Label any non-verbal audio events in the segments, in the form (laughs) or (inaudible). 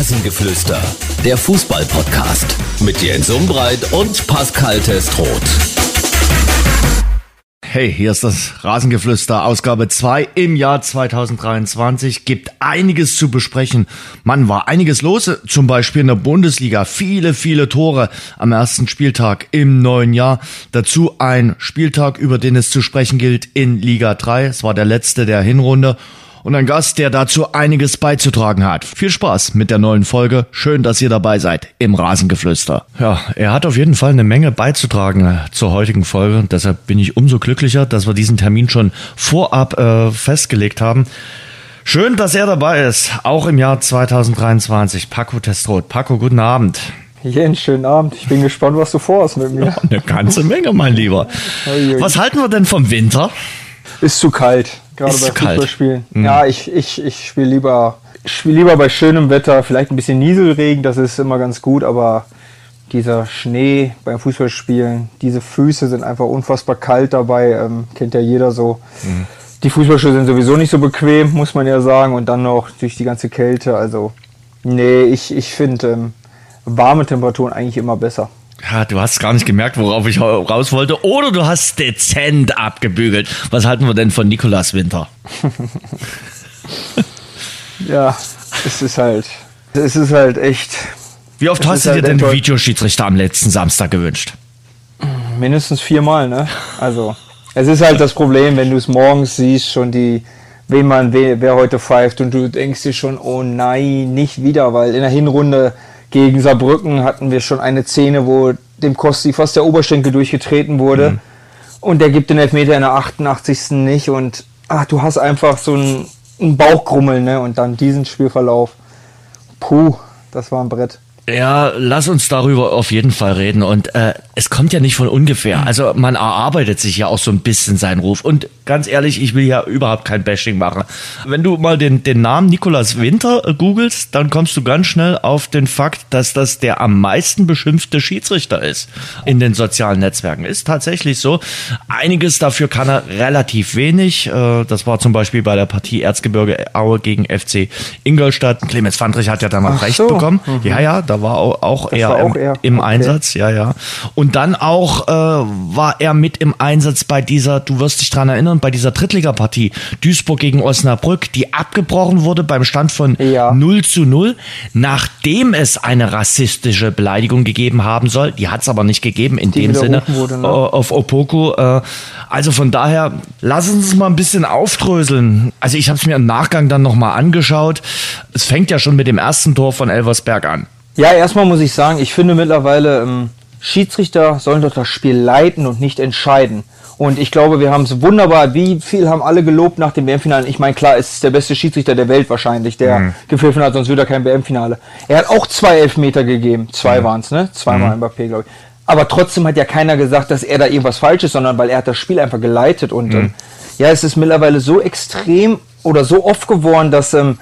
Rasengeflüster, der Fußball-Podcast mit Jens Umbreit und Pascal Testroth. Hey, hier ist das Rasengeflüster, Ausgabe 2 im Jahr 2023. Gibt einiges zu besprechen. Mann, war einiges los, zum Beispiel in der Bundesliga. Viele, viele Tore am ersten Spieltag im neuen Jahr. Dazu ein Spieltag, über den es zu sprechen gilt in Liga 3. Es war der letzte der Hinrunde und ein Gast, der dazu einiges beizutragen hat. Viel Spaß mit der neuen Folge. Schön, dass ihr dabei seid im Rasengeflüster. Ja, er hat auf jeden Fall eine Menge beizutragen äh, zur heutigen Folge. Und deshalb bin ich umso glücklicher, dass wir diesen Termin schon vorab äh, festgelegt haben. Schön, dass er dabei ist, auch im Jahr 2023. Paco Testrot. Paco, guten Abend. Jens, schönen Abend. Ich bin gespannt, was du vorhast mit mir. Ja, eine ganze Menge, mein Lieber. Was halten wir denn vom Winter? Ist zu kalt, gerade Ist bei kalt. Fußballspielen. Mhm. Ja, ich, ich, ich spiele lieber, ich spiel lieber bei schönem Wetter, vielleicht ein bisschen Nieselregen, das ist immer ganz gut, aber dieser Schnee beim Fußballspielen, diese Füße sind einfach unfassbar kalt dabei, ähm, kennt ja jeder so. Mhm. Die Fußballschuhe sind sowieso nicht so bequem, muss man ja sagen, und dann noch durch die ganze Kälte, also nee, ich, ich finde ähm, warme Temperaturen eigentlich immer besser. Ja, du hast gar nicht gemerkt, worauf ich raus wollte. Oder du hast dezent abgebügelt. Was halten wir denn von Nikolas Winter? (laughs) Ja, es ist halt, es ist halt echt Wie oft hast du dir halt denn den Videoschiedsrichter am letzten Samstag gewünscht? mindestens viermal, ne? Also, es ist halt das Problem, wenn du es morgens siehst, schon die, wen man, wer, wer heute pfeift und du denkst dir schon, oh nein, nicht wieder, weil in der Hinrunde gegen Saarbrücken hatten wir schon eine Szene, wo dem Kosti fast der Oberschenkel durchgetreten wurde und der gibt den Elfmeter in der 88. nicht und ach, du hast einfach so einen, einen Bauchgrummeln, ne? Und dann diesen Spielverlauf. Puh, das war ein Brett. Ja, lass uns darüber auf jeden Fall reden. Und äh, es kommt ja nicht von ungefähr. Also man erarbeitet sich ja auch so ein bisschen seinen Ruf. Und ganz ehrlich, ich will ja überhaupt kein Bashing machen. Wenn du mal den, den Namen Nikolas Winter googelst, dann kommst du ganz schnell auf den Fakt, dass das der am meisten beschimpfte Schiedsrichter ist in den sozialen Netzwerken. Ist tatsächlich so. Einiges dafür kann er relativ wenig. Äh, das war zum Beispiel bei der Partie Erzgebirge Aue gegen FC Ingolstadt. Clemens Fandrich hat ja damals Ach recht so. bekommen. Ja, ja, da war auch, auch er auch im, im Okay. Einsatz, ja, ja. Und dann auch äh, war er mit im Einsatz bei dieser, du wirst dich dran erinnern, bei dieser Drittligapartie Duisburg gegen Osnabrück, die abgebrochen wurde beim Stand von Ja. 0 zu 0, nachdem es eine rassistische Beleidigung gegeben haben soll. Die hat es aber nicht gegeben in Die dem Sinne wurde, ne? äh, auf Opoku. Äh, also von daher, lass uns mal ein bisschen aufdröseln. Also ich habe es mir im Nachgang dann nochmal angeschaut. Es fängt ja schon mit dem ersten Tor von Elversberg an. Ja, erstmal muss ich sagen, ich finde mittlerweile, ähm, Schiedsrichter sollen doch das Spiel leiten und nicht entscheiden. Und ich glaube, wir haben es wunderbar, wie viel haben alle gelobt nach dem WM-Finale. Ich meine, klar, es ist der beste Schiedsrichter der Welt wahrscheinlich, der gepfiffen hat, sonst wird er kein WM-Finale. Er hat auch zwei Elfmeter gegeben. Zwei waren's, ne? Zweimal Mbappé, glaube ich. Aber trotzdem hat ja keiner gesagt, dass er da irgendwas falsch ist, sondern weil er hat das Spiel einfach geleitet. Und ähm, ja, es ist mittlerweile so extrem oder so oft geworden, dass ähm,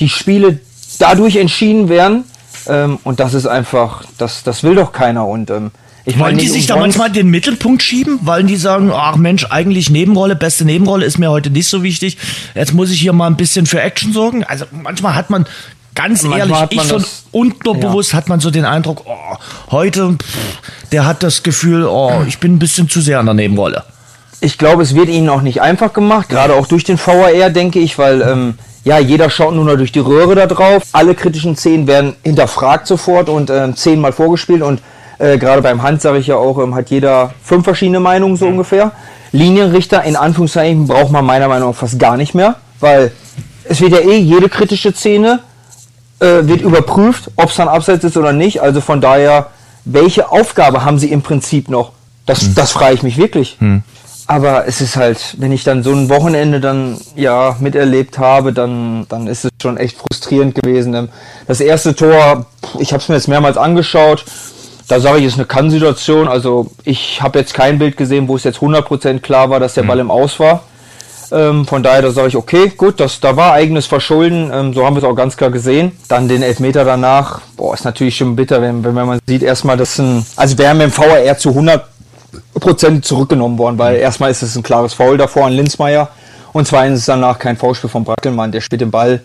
die Spiele dadurch entschieden werden. Ähm, und das ist einfach, das, das will doch keiner. Und ähm, ich Wollen die sich da manchmal den Mittelpunkt schieben? Wollen die sagen, ach Mensch, eigentlich Nebenrolle, beste Nebenrolle ist mir heute nicht so wichtig. Jetzt muss ich hier mal ein bisschen für Action sorgen. Also manchmal hat man, ganz Manchmal ehrlich, ich man schon das- unterbewusst hat man so den Eindruck, oh, heute, pff, der hat das Gefühl, oh, ich bin ein bisschen zu sehr an der Nebenrolle. Ich glaube, es wird ihnen auch nicht einfach gemacht, gerade auch durch den VAR, denke ich, weil ähm, ja, jeder schaut nur noch durch die Röhre da drauf. Alle kritischen Szenen werden hinterfragt sofort und ähm, zehnmal vorgespielt und äh, gerade beim Hand sage ich ja auch, ähm, hat jeder fünf verschiedene Meinungen so ungefähr. Linienrichter in Anführungszeichen braucht man meiner Meinung nach fast gar nicht mehr, weil es wird ja eh jede kritische Szene äh, wird überprüft, ob es dann abseits ist oder nicht. Also von daher, welche Aufgabe haben sie im Prinzip noch? Das, das frage ich mich wirklich. Aber es ist halt, wenn ich dann so ein Wochenende dann ja miterlebt habe, dann, dann ist es schon echt frustrierend gewesen. Ähm, Das erste Tor, ich habe es mir jetzt mehrmals angeschaut. Da sage ich, es ist eine Kann-Situation. Also ich habe jetzt kein Bild gesehen, wo es jetzt 100% klar war, dass der Ball im Aus war. Ähm, von daher, da sage ich, okay, gut, das, da war eigenes Verschulden, ähm, so haben wir es auch ganz klar gesehen. Dann den Elfmeter danach, boah, ist natürlich schon bitter, wenn, wenn man sieht, erstmal, das ein, also wir haben im VAR zu 100% zurückgenommen worden, weil erstmal ist es ein klares Foul davor an Linsmeier und zweitens ist danach kein Foulspiel von Brackelmann, der spielt den Ball,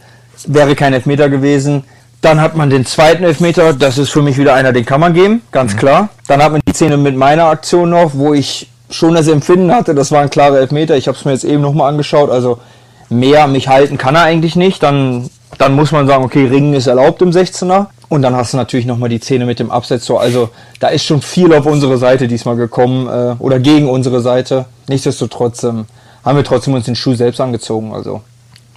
wäre kein Elfmeter gewesen. Dann hat man den zweiten Elfmeter, das ist für mich wieder einer, den kann man geben, ganz mhm. klar. Dann hat man die Szene mit meiner Aktion noch, wo ich schon das Empfinden hatte, das war ein klarer Elfmeter. Ich habe es mir jetzt eben nochmal angeschaut, also mehr mich halten kann er eigentlich nicht. Dann, dann muss man sagen, okay, Ringen ist erlaubt im 16er. Und dann hast du natürlich nochmal die Szene mit dem Absetzer. Also da ist schon viel auf unsere Seite diesmal gekommen äh, oder gegen unsere Seite. Nichtsdestotrotz ähm, haben wir trotzdem uns den Schuh selbst angezogen. Also.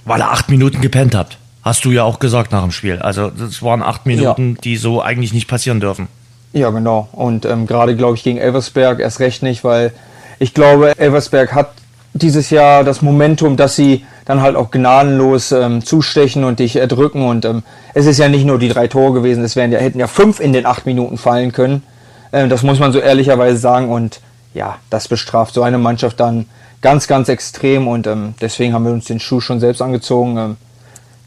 Weil ihr acht Minuten gepennt habt. Hast du ja auch gesagt nach dem Spiel. Also das waren acht Minuten, ja. die so eigentlich nicht passieren dürfen. Ja, genau. Und ähm, gerade, glaube ich, gegen Elversberg erst recht nicht, weil ich glaube, Elversberg hat dieses Jahr das Momentum, dass sie dann halt auch gnadenlos ähm, zustechen und dich erdrücken. Und ähm, es ist ja nicht nur die drei Tore gewesen, es wären ja, hätten ja fünf in den acht Minuten fallen können. Ähm, das muss man so ehrlicherweise sagen. Und ja, das bestraft so eine Mannschaft dann ganz, ganz extrem. Und ähm, deswegen haben wir uns den Schuh schon selbst angezogen. Ähm,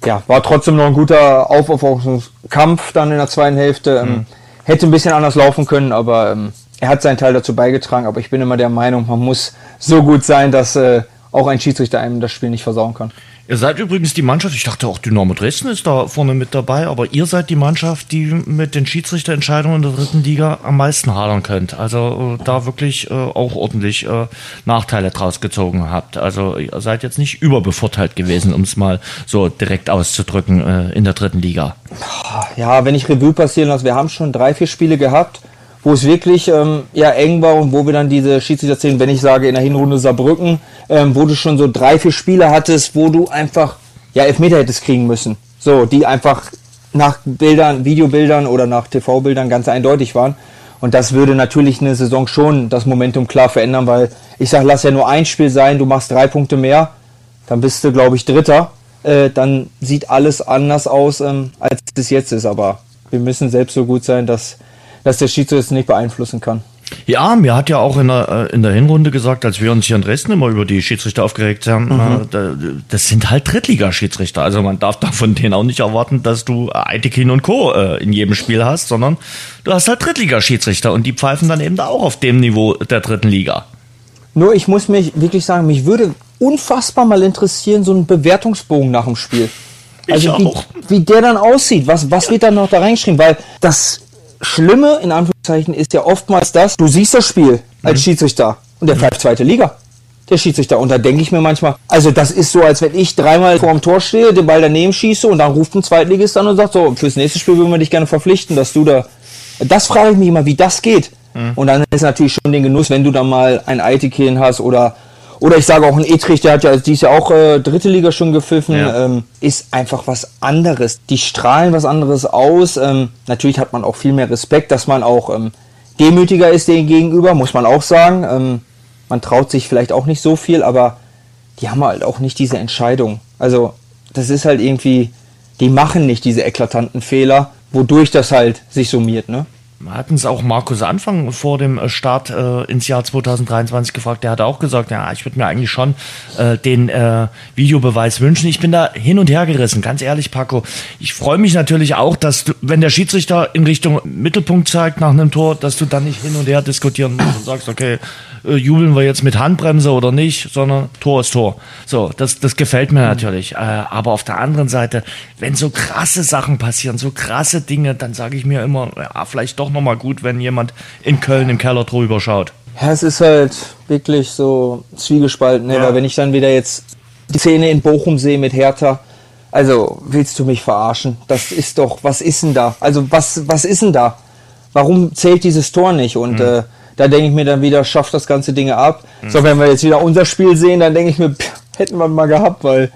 ja, war trotzdem noch ein guter Aufopferungskampf dann in der zweiten Hälfte. Ähm, mhm. Hätte ein bisschen anders laufen können, aber ähm, er hat seinen Teil dazu beigetragen, aber ich bin immer der Meinung, man muss so gut sein, dass äh, auch ein Schiedsrichter einem das Spiel nicht versauen kann. Ihr seid übrigens die Mannschaft, ich dachte auch Dynamo Dresden ist da vorne mit dabei, aber ihr seid die Mannschaft, die mit den Schiedsrichterentscheidungen in der dritten Liga am meisten hadern könnt. Also äh, da wirklich äh, auch ordentlich äh, Nachteile draus gezogen habt. Also ihr seid jetzt nicht überbevorteilt gewesen, um es mal so direkt auszudrücken äh, in der dritten Liga. Ja, wenn ich Revue passieren lasse, wir haben schon drei, vier Spiele gehabt wo es wirklich ähm, ja, eng war und wo wir dann diese Schiedsrichter wenn ich sage in der Hinrunde Saarbrücken, ähm, wo du schon so drei, vier Spiele hattest, wo du einfach ja Elfmeter hättest kriegen müssen. So, die einfach nach Bildern, Videobildern oder nach TV-Bildern ganz eindeutig waren. Und das würde natürlich eine Saison schon das Momentum klar verändern, weil ich sage, lass ja nur ein Spiel sein, du machst drei Punkte mehr, dann bist du, glaube ich, Dritter. Äh, dann sieht alles anders aus, ähm, als es jetzt ist. Aber wir müssen selbst so gut sein, dass dass der Schiedsrichter es nicht beeinflussen kann. Ja, mir hat ja auch in der, äh, in der Hinrunde gesagt, als wir uns hier in Dresden immer über die Schiedsrichter aufgeregt haben, mhm. Äh, das sind halt Drittligaschiedsrichter. Also man darf da von denen auch nicht erwarten, dass du Aitekin und Co. Äh, in jedem Spiel hast, sondern du hast halt Drittligaschiedsrichter und die pfeifen dann eben da auch auf dem Niveau der dritten Liga. Nur ich muss mich wirklich sagen, mich würde unfassbar mal interessieren, so ein Bewertungsbogen nach dem Spiel. Also wie, wie, der dann aussieht, was, was wird dann noch da reingeschrieben, weil das Schlimme, in Anführungszeichen, ist ja oftmals das, du siehst das Spiel als mhm. Schiedsrichter und der pfeift zweite Liga. Der Schiedsrichter. Und da denke ich mir manchmal, also das ist so, als wenn ich dreimal vor dem Tor stehe, den Ball daneben schieße und dann ruft ein Zweitligist an und sagt, so, fürs nächste Spiel würden wir dich gerne verpflichten, dass du da. Das frage ich mich immer, wie das geht. Mhm. Und dann ist natürlich schon den Genuss, wenn du da mal ein Eitekin hast oder oder ich sage auch ein Etrich, der hat ja dieses Jahr auch äh, dritte Liga schon gepfiffen, ja. ähm, ist einfach was anderes. Die strahlen was anderes aus. Ähm, natürlich hat man auch viel mehr Respekt, dass man auch ähm, demütiger ist denen gegenüber, muss man auch sagen. Ähm, man traut sich vielleicht auch nicht so viel, aber die haben halt auch nicht diese Entscheidung. Also das ist halt irgendwie, die machen nicht diese eklatanten Fehler, wodurch das halt sich summiert, ne? Hatten es auch Markus Anfang vor dem äh, Start äh, ins Jahr 2023 gefragt. Der hat auch gesagt, ja, ich würde mir eigentlich schon äh, den äh, Videobeweis wünschen. Ich bin da hin und her gerissen, ganz ehrlich, Paco. Ich freue mich natürlich auch, dass du, wenn der Schiedsrichter in Richtung Mittelpunkt zeigt nach einem Tor, dass du dann nicht hin und her diskutieren musst und sagst, okay, äh, jubeln wir jetzt mit Handbremse oder nicht, sondern Tor ist Tor. So, das, das gefällt mir natürlich. Äh, aber auf der anderen Seite, wenn so krasse Sachen passieren, so krasse Dinge, dann sage ich mir immer, ja, vielleicht doch nochmal gut, wenn jemand in Köln im Keller drüber schaut. Ja, es ist halt wirklich so zwiegespalten, ne? ja. weil wenn ich dann wieder jetzt die Szene in Bochum sehe mit Hertha, also willst du mich verarschen? Das ist doch, was ist denn da? Also was, was ist denn da? Warum zählt dieses Tor nicht? Und mhm. äh, da denke ich mir dann wieder, schafft das ganze Dinge ab. Mhm. So, wenn wir jetzt wieder unser Spiel sehen, dann denke ich mir, pff, hätten wir mal gehabt, weil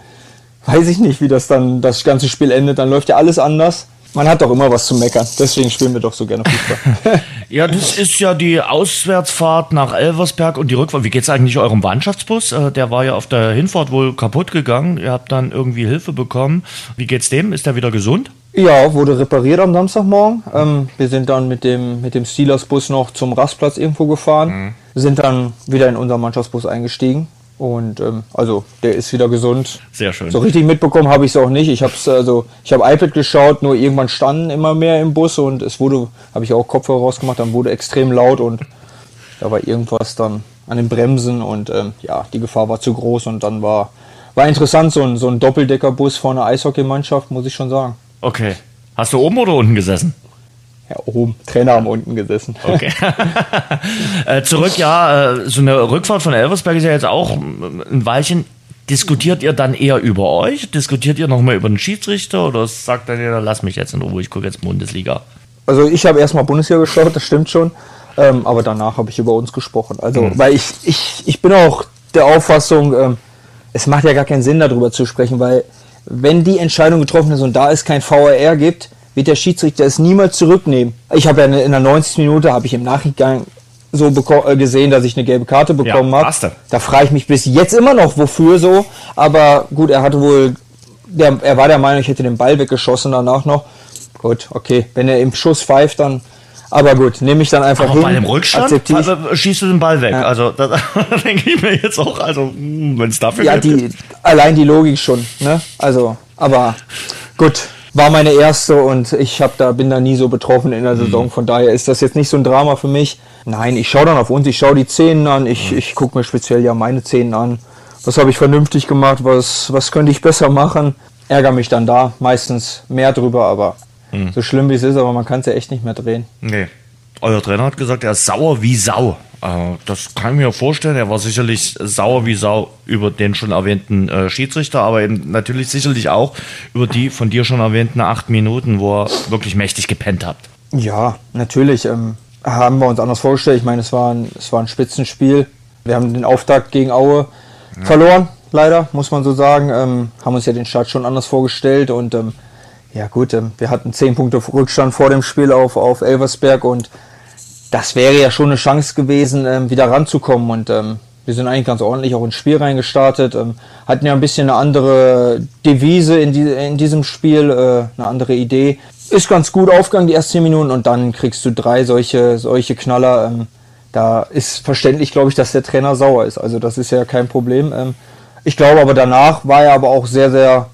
weiß ich nicht, wie das dann das ganze Spiel endet. Dann läuft ja alles anders. Man hat doch immer was zu meckern. Deswegen spielen wir doch so gerne Fußball. (laughs) ja, das ist ja die Auswärtsfahrt nach Elversberg und die Rückfahrt. Wie geht's eigentlich eurem Mannschaftsbus? Äh, der war ja auf der Hinfahrt wohl kaputt gegangen. Ihr habt dann irgendwie Hilfe bekommen. Wie geht's dem? Ist der wieder gesund? Ja, wurde repariert am Samstagmorgen. Ähm, wir sind dann mit dem, mit dem Steelers-Bus noch zum Rastplatz irgendwo gefahren. Mhm. Sind dann wieder in unseren Mannschaftsbus eingestiegen. Und ähm, also der ist wieder gesund. Sehr schön. So richtig mitbekommen habe ich es auch nicht. Ich habe also ich habe iPad geschaut, nur irgendwann standen immer mehr im Bus und es wurde, habe ich auch Kopfhörer rausgemacht, dann wurde extrem laut und da war irgendwas dann an den Bremsen und ähm, ja, die Gefahr war zu groß und dann war war interessant so ein so ein Doppeldeckerbus vor einer Eishockeymannschaft, muss ich schon sagen. Okay. Hast du oben oder unten gesessen? Ja, oben. Trainer haben unten gesessen. Okay. (laughs) (laughs) äh, zurück, ja, äh, so eine Rückfahrt von Elversberg ist ja jetzt auch ein Weilchen. Diskutiert ihr dann eher über euch? Diskutiert ihr nochmal über den Schiedsrichter oder sagt dann jeder, lass mich jetzt in Ruhe, ich gucke jetzt Bundesliga? Also ich habe erstmal Bundesliga geschaut, das stimmt schon. Ähm, aber danach habe ich über uns gesprochen. Also, mhm. weil ich, ich, ich bin auch der Auffassung, ähm, es macht ja gar keinen Sinn, darüber zu sprechen, weil wenn die Entscheidung getroffen ist und da es kein VAR gibt, wird der Schiedsrichter es niemals zurücknehmen. Ich habe ja in der 90. Minute, habe ich im Nachgang so äh, gesehen, dass ich eine gelbe Karte bekommen ja, habe. Da frage ich mich bis jetzt immer noch, wofür so. Aber gut, er hatte wohl, der, er war der Meinung, ich hätte den Ball weggeschossen danach noch. Gut, okay, wenn er im Schuss pfeift, dann aber gut, nehme ich dann einfach Aber hin. bei dem Rückstand also, schießt du den Ball weg. Ja. Also da, (laughs) denke ich mir jetzt auch, also hm, wenn es dafür Ja, die, allein die Logik schon. Ne? Also, aber gut, war meine erste und ich hab da, bin da nie so betroffen in der mhm. Saison. Von daher ist das jetzt nicht so ein Drama für mich. Nein, ich schaue dann auf uns, ich schaue die Zähne an, ich, mhm. ich gucke mir speziell ja meine Zähne an. Was habe ich vernünftig gemacht, was, was könnte ich besser machen? Ärgere mich dann da meistens mehr drüber, aber Mhm. So schlimm wie es ist, aber man kann es ja echt nicht mehr drehen. Nee. Euer Trainer hat gesagt, er ist sauer wie Sau. Äh, das kann ich mir vorstellen. Er war sicherlich sauer wie Sau über den schon erwähnten äh, Schiedsrichter, aber eben natürlich sicherlich auch über die von dir schon erwähnten acht Minuten, wo er wirklich mächtig gepennt habt. Ja, natürlich. Ähm, haben wir uns anders vorgestellt. Ich meine, es war ein, es war ein Spitzenspiel. Wir haben den Auftakt gegen Aue ja. verloren, leider, muss man so sagen. Ähm, haben uns ja den Start schon anders vorgestellt und ähm, ja gut, ähm, wir hatten zehn Punkte Rückstand vor dem Spiel auf, auf Elversberg und das wäre ja schon eine Chance gewesen, ähm, wieder ranzukommen. Und ähm, wir sind eigentlich ganz ordentlich auch ins Spiel reingestartet, hatten ja ein bisschen eine andere Devise in, die, in diesem Spiel, äh, eine andere Idee. Ist ganz gut aufgegangen, die ersten zehn Minuten, und dann kriegst du drei solche, solche Knaller. da ist verständlich, glaube ich, dass der Trainer sauer ist. Also das ist ja kein Problem. ich glaube aber danach war er aber auch sehr, sehr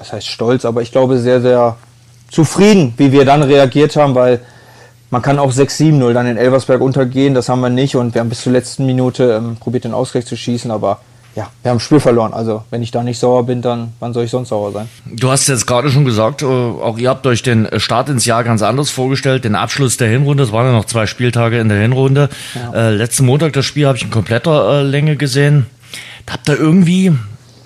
was heißt stolz, aber ich glaube sehr, sehr zufrieden, wie wir dann reagiert haben, weil man kann auch 6-7-0 dann in Elversberg untergehen, das haben wir nicht und wir haben bis zur letzten Minute ähm, probiert, den Ausgleich zu schießen, aber ja, wir haben das Spiel verloren. Also, wenn ich da nicht sauer bin, dann wann soll ich sonst sauer sein? Du hast jetzt gerade schon gesagt, äh, auch ihr habt euch den Start ins Jahr ganz anders vorgestellt, den Abschluss der Hinrunde. Es waren ja noch zwei Spieltage in der Hinrunde. Ja. Äh, letzten Montag das Spiel habe ich in kompletter äh, Länge gesehen. Da habt ihr irgendwie,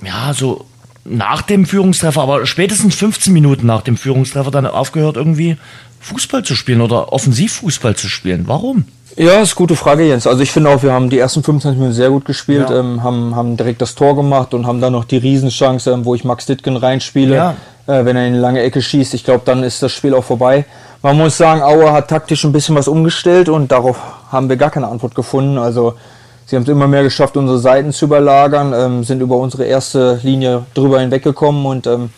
ja, so nach dem Führungstreffer, aber spätestens 15 Minuten nach dem Führungstreffer dann aufgehört, irgendwie Fußball zu spielen oder Offensivfußball zu spielen. Warum? Ja, ist eine gute Frage, Jens. Also ich finde auch, wir haben die ersten 25 Minuten sehr gut gespielt, ja. ähm, haben, haben direkt das Tor gemacht und haben dann noch die Riesenchance, ähm, wo ich Max Dittgen reinspiele, ja. äh, wenn er in eine lange Ecke schießt. Ich glaube, dann ist das Spiel auch vorbei. Man muss sagen, Auer hat taktisch ein bisschen was umgestellt und darauf haben wir gar keine Antwort gefunden. Also Sie haben es immer mehr geschafft, unsere Seiten zu überlagern, ähm, sind über unsere erste Linie drüber hinweggekommen und ähm,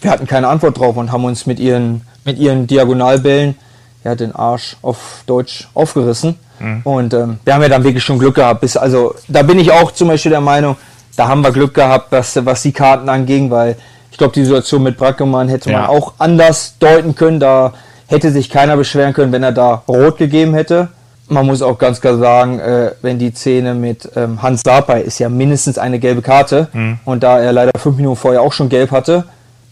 wir hatten keine Antwort drauf und haben uns mit ihren, mit ihren Diagonalbällen ja, den Arsch auf Deutsch aufgerissen. Mhm. Und ähm, wir haben ja dann wirklich schon Glück gehabt. Bis, also da bin ich auch zum Beispiel der Meinung, da haben wir Glück gehabt, was, was die Karten anging, weil ich glaube, die Situation mit Brackemann hätte ja. man auch anders deuten können. Da hätte sich keiner beschweren können, wenn er da rot gegeben hätte man muss auch ganz klar sagen, äh, wenn die Szene mit ähm, Hans Sapai ist ja mindestens eine gelbe Karte mhm. und da er leider fünf Minuten vorher auch schon gelb hatte,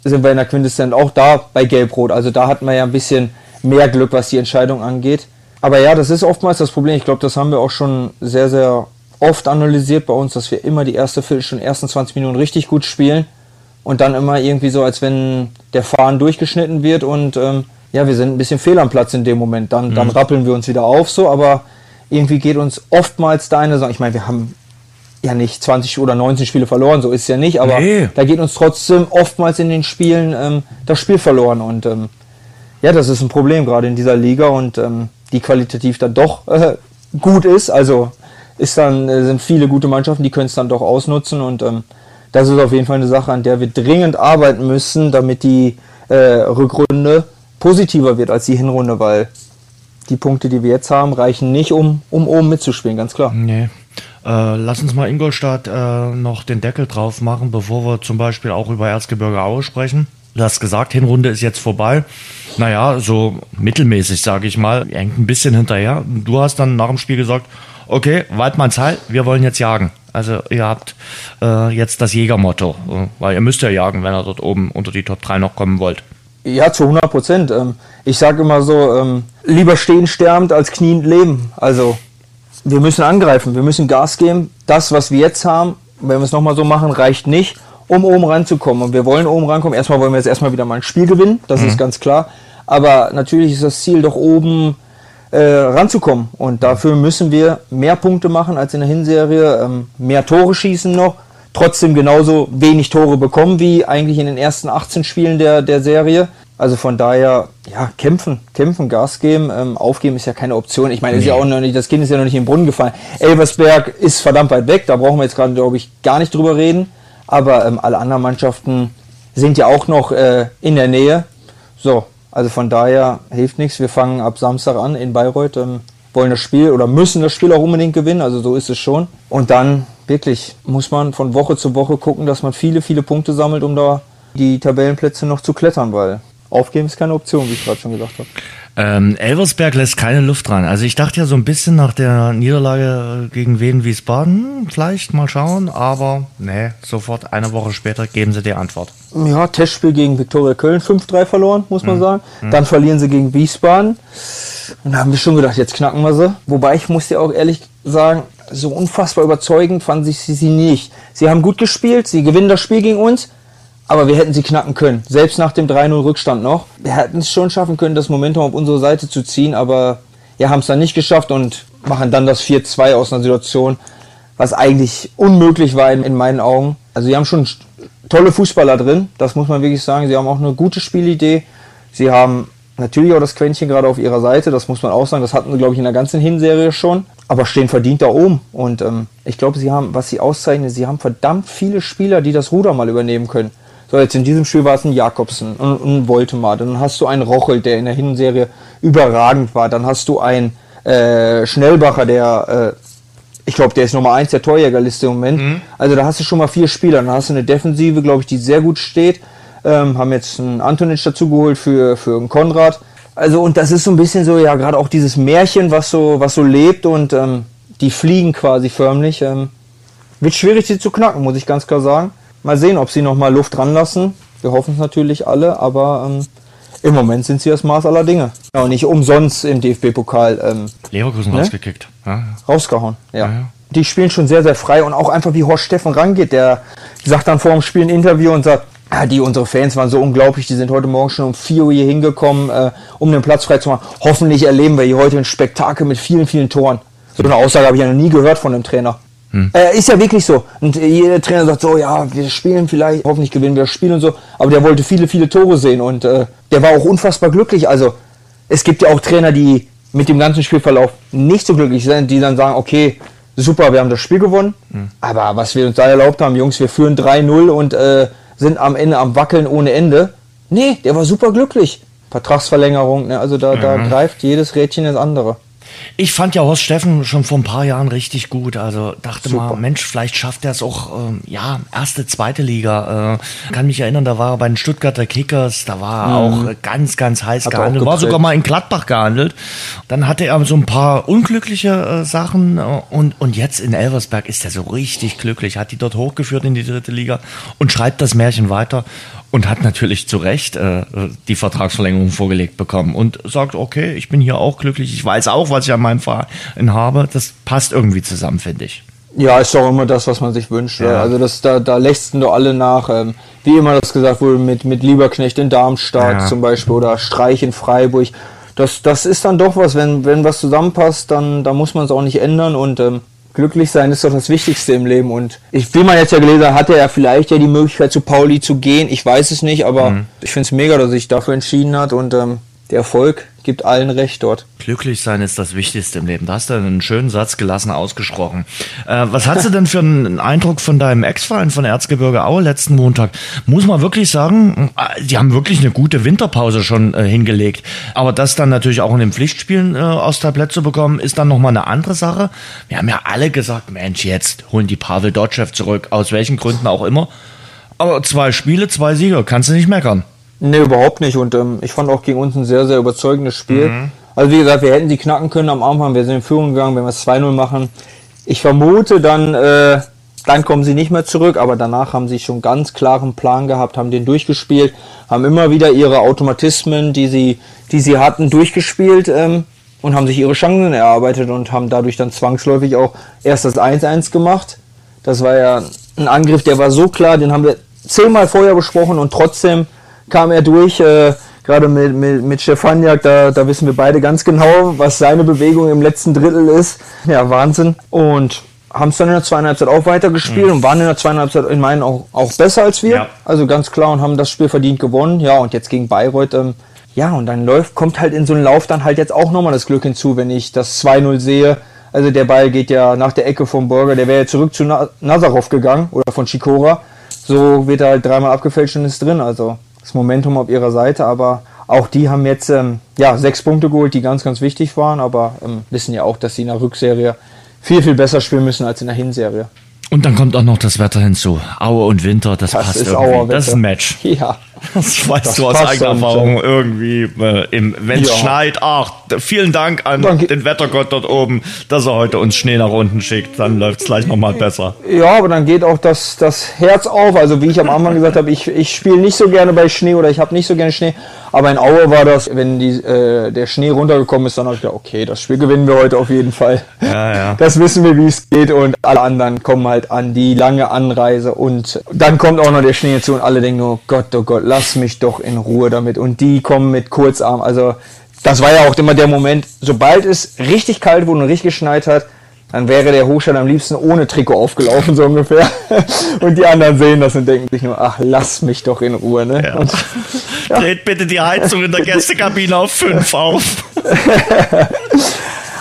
sind wir in der Quintessenz auch da bei Gelb-Rot. Also da hat man ja ein bisschen mehr Glück, was die Entscheidung angeht. Aber ja, das ist oftmals das Problem. Ich glaube, das haben wir auch schon sehr, sehr oft analysiert bei uns, dass wir immer die erste Viertelstunde, ersten 20 Minuten richtig gut spielen und dann immer irgendwie so, als wenn der Fahren durchgeschnitten wird und ähm, ja, wir sind ein bisschen fehl am Platz in dem Moment. Dann, mhm. dann rappeln wir uns wieder auf so, aber irgendwie geht uns oftmals deine Sache. Ich meine, wir haben ja nicht 20 oder 19 Spiele verloren, so ist es ja nicht, aber nee. da geht uns trotzdem oftmals in den Spielen ähm, das Spiel verloren und ähm, ja, das ist ein Problem gerade in dieser Liga und ähm, die qualitativ dann doch äh, gut ist. Also ist dann äh, sind viele gute Mannschaften, die können es dann doch ausnutzen und ähm, das ist auf jeden Fall eine Sache, an der wir dringend arbeiten müssen, damit die äh, Rückrunde positiver wird als die Hinrunde, weil die Punkte, die wir jetzt haben, reichen nicht, um, um oben mitzuspielen, ganz klar. Nee. Äh, lass uns mal Ingolstadt äh, noch den Deckel drauf machen, bevor wir zum Beispiel auch über Erzgebirge Aue sprechen. Du hast gesagt, Hinrunde ist jetzt vorbei. Naja, so mittelmäßig, sage ich mal. Hängt ein bisschen hinterher. Du hast dann nach dem Spiel gesagt, okay, Waldmanns Heil, wir wollen jetzt jagen. Also ihr habt äh, jetzt das Jägermotto, weil ihr müsst ja jagen, wenn ihr dort oben unter die Top 3 noch kommen wollt. Ja, zu 100 Prozent. Ähm, ich sage immer so, ähm, lieber stehen sterbend als knien leben. Also wir müssen angreifen, wir müssen Gas geben. Das, was wir jetzt haben, wenn wir es nochmal so machen, reicht nicht, um oben ranzukommen. Und wir wollen oben rankommen. Erstmal wollen wir jetzt erstmal wieder mal ein Spiel gewinnen, das mhm. ist ganz klar. Aber natürlich ist das Ziel doch oben äh, ranzukommen. Und dafür müssen wir mehr Punkte machen als in der Hinserie, ähm, mehr Tore schießen noch, trotzdem genauso wenig Tore bekommen wie eigentlich in den ersten 18 Spielen der, der Serie. Also von daher, ja, kämpfen, kämpfen, Gas geben, ähm, aufgeben ist ja keine Option. Ich meine, nee. ist ja auch noch nicht, das Kind ist ja noch nicht in den Brunnen gefallen. Elversberg ist verdammt weit weg, da brauchen wir jetzt gerade, glaube ich, gar nicht drüber reden. Aber ähm, alle anderen Mannschaften sind ja auch noch äh, in der Nähe. So, also von daher hilft nichts. Wir fangen ab Samstag an in Bayreuth, ähm, wollen das Spiel oder müssen das Spiel auch unbedingt gewinnen. Also so ist es schon. Und dann wirklich muss man von Woche zu Woche gucken, dass man viele, viele Punkte sammelt, um da die Tabellenplätze noch zu klettern, weil Aufgeben ist keine Option, wie ich gerade schon gesagt habe. Ähm, Elversberg lässt keine Luft dran. Also ich dachte ja so ein bisschen nach der Niederlage gegen Wien Wiesbaden, vielleicht mal schauen, aber nee, sofort eine Woche später geben sie die Antwort. Ja, Testspiel gegen Viktoria Köln 5-3 verloren, muss man mhm. sagen. Mhm. Dann verlieren sie gegen Wiesbaden. Und da haben wir schon gedacht, jetzt knacken wir sie. Wobei ich muss dir auch ehrlich sagen, so unfassbar überzeugend fand ich sie nicht. Sie haben gut gespielt, sie gewinnen das Spiel gegen uns, aber wir hätten sie knacken können. Selbst nach dem 3-0 Rückstand noch. Wir hätten es schon schaffen können, das Momentum auf unsere Seite zu ziehen, aber ja, haben es dann nicht geschafft und machen dann das 4-2 aus einer Situation, was eigentlich unmöglich war in, in meinen Augen. Also sie haben schon tolle Fußballer drin, das muss man wirklich sagen. Sie haben auch eine gute Spielidee. Sie haben natürlich auch das Quäntchen gerade auf ihrer Seite, das muss man auch sagen. Das hatten sie, glaube ich, in der ganzen Hinserie schon. Aber stehen verdient da oben. Und ähm, ich glaube, sie haben, was sie auszeichnen, sie haben verdammt viele Spieler, die das Ruder mal übernehmen können. So, jetzt in diesem Spiel war es ein Jakobsen und ein Voltemar. Dann hast du einen Rochel, der in der Hinserie überragend war. Dann hast du einen äh, Schnellbacher, der, äh, ich glaube, der ist Nummer eins der Torjägerliste im Moment. Mhm. Also da hast du schon mal vier Spieler. Dann hast du eine Defensive, glaube ich, die sehr gut steht. Ähm, haben jetzt einen Antonic dazugeholt für, für einen Konrad. Also, und das ist so ein bisschen so, ja, gerade auch dieses Märchen, was so, was so lebt und ähm, die fliegen quasi förmlich. Ähm, wird schwierig, sie zu knacken, muss ich ganz klar sagen. Mal sehen, ob sie noch mal Luft ranlassen. Wir hoffen es natürlich alle, aber ähm, im Moment sind sie das Maß aller Dinge. Ja, und nicht umsonst im DFB-Pokal. Ähm, Leverkusen ne? rausgekickt. Ja. Rausgehauen, ja. Ja. Die spielen schon sehr, sehr frei und auch einfach wie Horst Steffen rangeht. Der sagt dann vor dem Spiel ein Interview und sagt, ja, die unsere Fans waren so unglaublich, die sind heute Morgen schon um 4 Uhr hier hingekommen, äh, um den Platz frei zu machen. Hoffentlich erleben wir hier heute ein Spektakel mit vielen, vielen Toren. So eine Aussage habe ich ja noch nie gehört von dem Trainer. Hm. Äh, ist ja wirklich so. Und jeder Trainer sagt so, ja, wir spielen vielleicht, hoffentlich gewinnen wir das Spiel und so. Aber der wollte viele, viele Tore sehen und äh, der war auch unfassbar glücklich. Also es gibt ja auch Trainer, die mit dem ganzen Spielverlauf nicht so glücklich sind, die dann sagen, okay, super, wir haben das Spiel gewonnen. Hm. Aber was wir uns da erlaubt haben, Jungs, wir führen 3-0 und äh, sind am Ende am Wackeln ohne Ende. Nee, der war super glücklich. Vertragsverlängerung, ne? also da, mhm. da greift jedes Rädchen ins andere. Ich fand ja Horst Steffen schon vor ein paar Jahren richtig gut. Also dachte Super. mal, Mensch, vielleicht schafft er es auch, ähm, ja, erste, zweite Liga. Äh, kann mich erinnern, da war er bei den Stuttgarter Kickers, da war er mhm. auch ganz, ganz heiß Hat gehandelt. War sogar mal in Gladbach gehandelt. Dann hatte er so ein paar unglückliche äh, Sachen äh, und, und jetzt in Elversberg ist er so richtig glücklich. Hat die dort hochgeführt in die dritte Liga und schreibt das Märchen weiter und hat natürlich zu Recht äh, die vorgelegt bekommen und sagt, okay, ich bin hier auch glücklich, ich weiß auch, was ich an meinem Verein habe. Das passt irgendwie zusammen, finde ich. Ja, ist doch immer das, was man sich wünscht. Ja. Also das, da, da lächzen doch alle nach, ähm, wie immer das gesagt wurde, mit, mit Lieberknecht in Darmstadt ja. zum Beispiel oder Streich in Freiburg. Das, das ist dann doch was, wenn, wenn was zusammenpasst, dann, dann muss man es auch nicht ändern und ähm, glücklich sein ist doch das Wichtigste im Leben. Und ich, wie man jetzt ja gelesen hat, hatte er vielleicht ja die Möglichkeit zu Pauli zu gehen. Ich weiß es nicht, aber mhm. ich finde es mega, dass er sich dafür entschieden hat und ähm, der Erfolg gibt allen recht dort. Glücklich sein ist das Wichtigste im Leben. Da hast du einen schönen Satz gelassen ausgesprochen. Äh, was hast du denn für einen Eindruck von deinem Ex-Verein von Erzgebirge Aue letzten Montag? Muss man wirklich sagen, äh, die haben wirklich eine gute Winterpause schon äh, hingelegt. Aber das dann natürlich auch in den Pflichtspielen äh, aus Tablett zu bekommen, ist dann nochmal eine andere Sache. Wir haben ja alle gesagt, Mensch, jetzt holen die Pavel Dotschew zurück, aus welchen Gründen auch immer. Aber zwei Spiele, zwei Sieger, kannst du nicht meckern. Nee, überhaupt nicht. Und ähm, ich fand auch gegen uns ein sehr, sehr überzeugendes Spiel. Mhm. Also wie gesagt, wir hätten sie knacken können am Anfang. Wir sind in Führung gegangen, wenn wir es 2-0 machen. Ich vermute dann, äh, dann kommen sie nicht mehr zurück, aber danach haben sie schon ganz klaren Plan gehabt, haben den durchgespielt, haben immer wieder ihre Automatismen, die sie, die sie hatten, durchgespielt ähm, und haben sich ihre Chancen erarbeitet und haben dadurch dann zwangsläufig auch erst das 1-1 gemacht. Das war ja ein Angriff, der war so klar, den haben wir zehnmal vorher besprochen und trotzdem kam er durch. Äh, gerade mit, mit, mit Stefaniak, da, da wissen wir beide ganz genau, was seine Bewegung im letzten Drittel ist. Ja, Wahnsinn. Und haben es dann in der zweiten Halbzeit auch weitergespielt mhm. und waren in der zweiten Halbzeit in meinen auch, auch besser als wir. Ja. Also ganz klar und haben das Spiel verdient gewonnen. Ja, und jetzt gegen Bayreuth, ähm, ja, und dann läuft, kommt halt in so einen Lauf dann halt jetzt auch nochmal das Glück hinzu, wenn ich das 2-0 sehe. Also der Ball geht ja nach der Ecke vom Burger, der wäre ja zurück zu Nazarov gegangen oder von Chikora. So wird er halt dreimal abgefälscht und ist drin. Also das Momentum auf ihrer Seite, aber auch die haben jetzt ähm, ja, sechs Punkte geholt, die ganz, ganz wichtig waren, aber ähm, wissen ja auch, dass sie in der Rückserie viel, viel besser spielen müssen als in der Hinserie. Und dann kommt auch noch das Wetter hinzu. Aue und Winter, das, das passt ist irgendwie. Auer das ist ein Match. (laughs) Ja. Das weißt das du aus eigener Erfahrung irgendwie. Äh, Wenn es ja. schneit, ach, vielen Dank an dann den Wettergott dort oben, dass er heute uns Schnee nach unten schickt. Dann läuft es gleich nochmal besser. Ja, aber dann geht auch das, das Herz auf. Also wie ich am Anfang gesagt habe, ich, ich spiele nicht so gerne bei Schnee oder ich habe nicht so gerne Schnee. Aber in Aue war das, wenn die, äh, der Schnee runtergekommen ist, dann habe ich gedacht, okay, das Spiel gewinnen wir heute auf jeden Fall. Ja, ja. Das wissen wir, wie es geht und alle anderen kommen halt an die lange Anreise und dann kommt auch noch der Schnee hinzu und alle denken nur, Gott, oh Gott, lass mich doch in Ruhe damit. Und die kommen mit Kurzarm. Also das war ja auch immer der Moment, sobald es richtig kalt wurde und richtig geschneit hat, dann wäre der Hochstein am liebsten ohne Trikot aufgelaufen, so ungefähr. (laughs) Und die anderen sehen das und denken sich nur, ach, lass mich doch in Ruhe. Ne? Ja. Und, ja. Dreht bitte die Heizung in der (laughs) Gästekabine auf 5 auf. (laughs)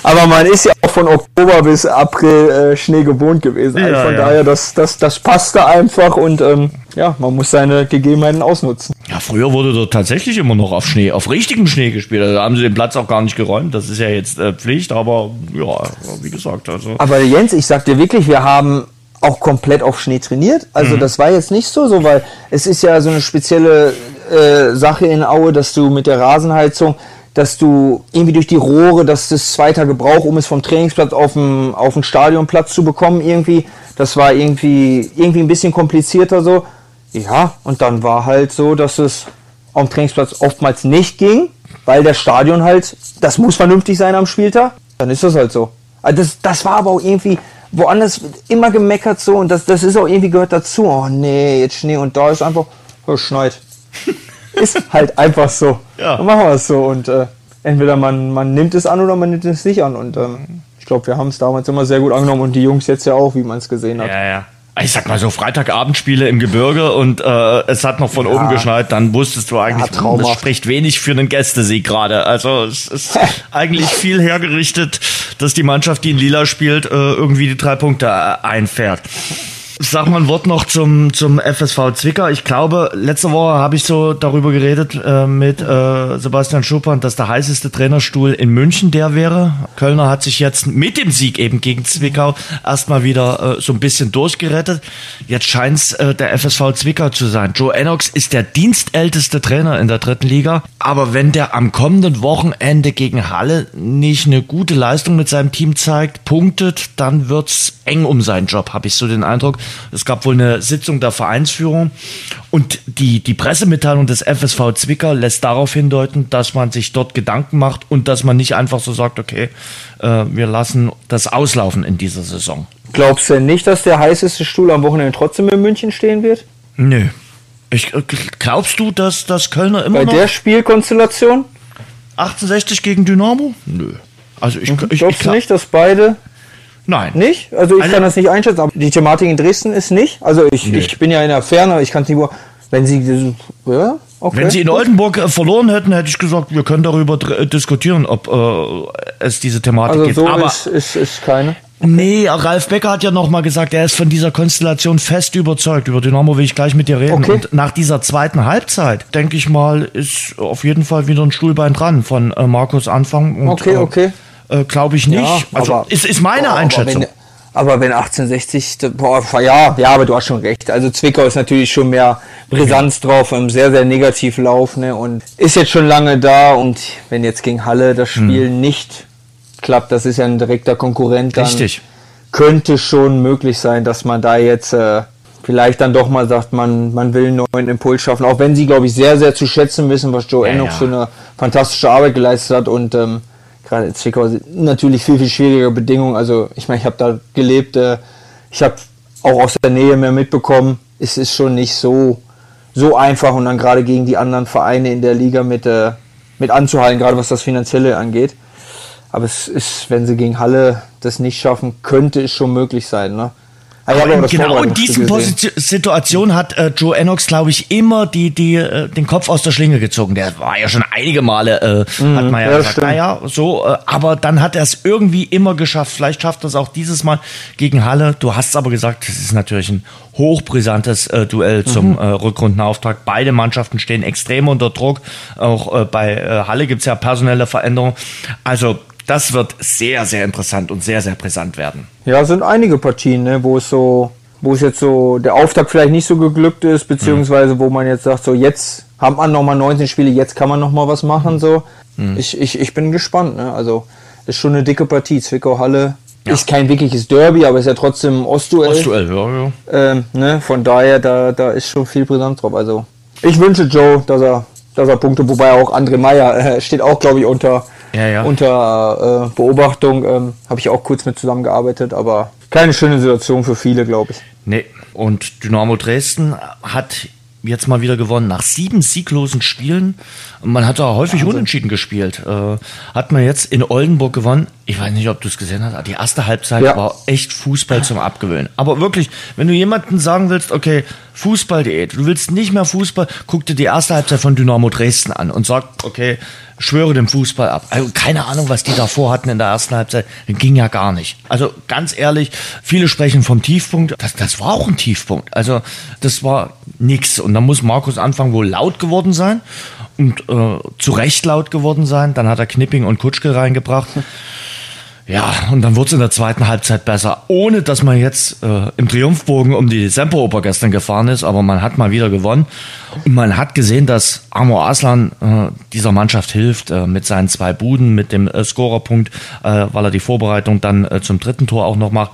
Aber man ist ja auch von Oktober bis April äh, Schnee gewohnt gewesen. Also von ja. daher, das, das, das passte einfach und ähm, ja, man muss seine Gegebenheiten ausnutzen. Ja, früher wurde dort tatsächlich immer noch auf Schnee, auf richtigem Schnee gespielt. Also da haben sie den Platz auch gar nicht geräumt. Das ist ja jetzt äh, Pflicht, aber ja, wie gesagt. Also. Aber Jens, ich sag dir wirklich, wir haben auch komplett auf Schnee trainiert. Also mhm. das war jetzt nicht so, so weil es ist ja so eine spezielle äh, Sache in Aue, dass du mit der Rasenheizung dass du irgendwie durch die Rohre, dass das zwei Tage braucht, um es vom Trainingsplatz auf den, auf Stadionplatz zu bekommen irgendwie. Das war irgendwie, irgendwie ein bisschen komplizierter so. Ja, und dann war halt so, dass es dem Trainingsplatz oftmals nicht ging, weil das Stadion halt, das muss vernünftig sein am Spieltag. Dann ist das halt so. Also das, das war aber auch irgendwie woanders immer gemeckert so und das, das ist auch irgendwie gehört dazu. Oh nee, jetzt Schnee und da ist einfach, oh, schneit. (laughs) ist halt einfach so. Ja. Dann machen wir es so. Und äh, entweder man, man nimmt es an oder man nimmt es nicht an. Und ähm, ich glaube, wir haben es damals immer sehr gut angenommen und die Jungs jetzt ja auch, wie man es gesehen hat. Ja, ja. Ich sag mal so, Freitagabendspiele im Gebirge und äh, es hat noch von ja. oben geschneit, dann wusstest du eigentlich, ja, das spricht wenig für einen Gästesieg gerade. Also es ist eigentlich viel hergerichtet, dass die Mannschaft, die in Lila spielt, äh, irgendwie die drei Punkte äh, einfährt. Sag mal ein Wort noch zum, zum FSV Zwickau. Ich glaube, letzte Woche habe ich so darüber geredet äh, mit äh, Sebastian Schuppern, dass der heißeste Trainerstuhl in München der wäre. Kölner hat sich jetzt mit dem Sieg eben gegen Zwickau erstmal wieder äh, so ein bisschen durchgerettet. Jetzt scheint es äh, der FSV Zwickau zu sein. Joe Enox ist der dienstälteste Trainer in der dritten Liga. Aber wenn der am kommenden Wochenende gegen Halle nicht eine gute Leistung mit seinem Team zeigt, punktet, dann wird's eng um seinen Job, habe ich so den Eindruck. Es gab wohl eine Sitzung der Vereinsführung und die, die Pressemitteilung des FSV Zwickau lässt darauf hindeuten, dass man sich dort Gedanken macht und dass man nicht einfach so sagt, okay, äh, wir lassen das auslaufen in dieser Saison. Glaubst du denn nicht, dass der heißeste Stuhl am Wochenende trotzdem in München stehen wird? Nö. Ich, äh, glaubst du, dass das Kölner immer Bei noch... Bei der Spielkonstellation? 1860 gegen Dynamo? Nö. Also ich, mhm. ich, Glaubst ich glaub, du nicht, dass beide Nein. Nicht? Also ich also, kann das nicht einschätzen, aber die Thematik in Dresden ist nicht. Also ich, nee. ich bin ja in der Ferne, ich kann es nicht nur, wenn sie, ja, okay. Wenn sie in Oldenburg äh, verloren hätten, hätte ich gesagt, wir können darüber äh, diskutieren, ob äh, es diese Thematik also gibt. So aber ist, ist, ist keine. Nee, Ralf Becker hat ja nochmal gesagt, er ist von dieser Konstellation fest überzeugt. Über Dynamo will ich gleich mit dir reden. Okay. Und nach dieser zweiten Halbzeit, denke ich mal, ist auf jeden Fall wieder ein Stuhlbein dran von äh, Markus Anfang. Und, okay, äh, okay. Äh, Glaube ich nicht. Ja, also aber, ist, ist meine boah, Einschätzung. Aber wenn, aber wenn 1860, boah, ja, ja, aber du hast schon recht. Also Zwickau ist natürlich schon mehr Brisanz drauf, im sehr, sehr negativ Lauf, ne, und ist jetzt schon lange da und wenn jetzt gegen Halle das hm. Spiel hm. nicht klappt, das ist ja ein direkter Konkurrent, dann Richtig könnte schon möglich sein, dass man da jetzt äh, vielleicht dann doch mal sagt, man, man will einen neuen Impuls schaffen. Auch wenn sie, glaube ich, sehr, sehr zu schätzen wissen, was Joe ja, Enoch ja. für eine fantastische Arbeit geleistet hat und ähm, gerade Zwickau natürlich viel, viel schwierigere Bedingungen. Also ich meine, ich habe da gelebt, äh, ich habe auch aus der Nähe mehr mitbekommen. Es ist schon nicht so, so einfach und dann gerade gegen die anderen Vereine in der Liga mit, äh, mit anzuhalten, gerade was das Finanzielle angeht. Aber es ist, wenn sie gegen Halle das nicht schaffen, könnte es schon möglich sein. Ne? Ah, ja, in, genau in diesen Situationen hat äh, Joe Enox, glaube ich, immer die, die, äh, den Kopf aus der Schlinge gezogen. Der war ja schon einige Male, äh, mhm, hat man ja, ja gesagt, naja, so, äh, aber dann hat er es irgendwie immer geschafft. Vielleicht schafft er es auch dieses Mal gegen Halle. Du hast aber gesagt, es ist natürlich ein hochbrisantes äh, Duell zum mhm. äh, Rückrundenauftakt. Beide Mannschaften stehen extrem unter Druck. Auch äh, bei äh, Halle gibt's ja personelle Veränderungen. Also das wird sehr, sehr interessant und sehr, sehr brisant werden. Ja, sind einige Partien, ne, wo es so, wo es jetzt so der Auftakt vielleicht nicht so geglückt ist, beziehungsweise mhm. wo man jetzt sagt, so jetzt haben man nochmal 19 Spiele, jetzt kann man nochmal was machen. So. Mhm. Ich, ich, ich bin gespannt. Ne? Also ist schon eine dicke Partie. Zwickau-Halle ja. ist kein wirkliches Derby, aber ist ja trotzdem Ostduell. Ostduell, ja, ja. Ähm, ne? Von daher, da, da ist schon viel brisant drauf. Also ich wünsche Joe, dass er, dass er Punkte, wobei auch André Meyer äh, steht auch, glaube ich, unter ja, ja. unter äh, Beobachtung. Ähm, Habe ich auch kurz mit zusammengearbeitet, aber keine schöne Situation für viele, glaube ich. Nee, und Dynamo Dresden hat jetzt mal wieder gewonnen nach sieben sieglosen Spielen. Man hat da häufig Wahnsinn. unentschieden gespielt. Äh, hat man jetzt in Oldenburg gewonnen. Ich weiß nicht, ob du es gesehen hast. Die erste Halbzeit ja. war echt Fußball zum Abgewöhnen. Aber wirklich, wenn du jemanden sagen willst, okay, Fußball-Diät, du willst nicht mehr Fußball, guck dir die erste Halbzeit von Dynamo Dresden an und sag, okay, schwöre dem Fußball ab. Also keine Ahnung, was die davor hatten in der ersten Halbzeit. Ging ja gar nicht. Also ganz ehrlich, viele sprechen vom Tiefpunkt. Das, das war auch ein Tiefpunkt. Also das war nix. Und dann muss Markus Anfang wohl laut geworden sein und äh, zu Recht laut geworden sein. Dann hat er Knipping und Kutschke reingebracht. Ja, und dann wurde es in der zweiten Halbzeit besser, ohne dass man jetzt äh, im Triumphbogen um die Semperoper gestern gefahren ist, aber man hat mal wieder gewonnen. Und man hat gesehen, dass Amor Aslan äh, dieser Mannschaft hilft äh, mit seinen zwei Buden, mit dem äh, Scorerpunkt, äh, weil er die Vorbereitung dann äh, zum dritten Tor auch noch macht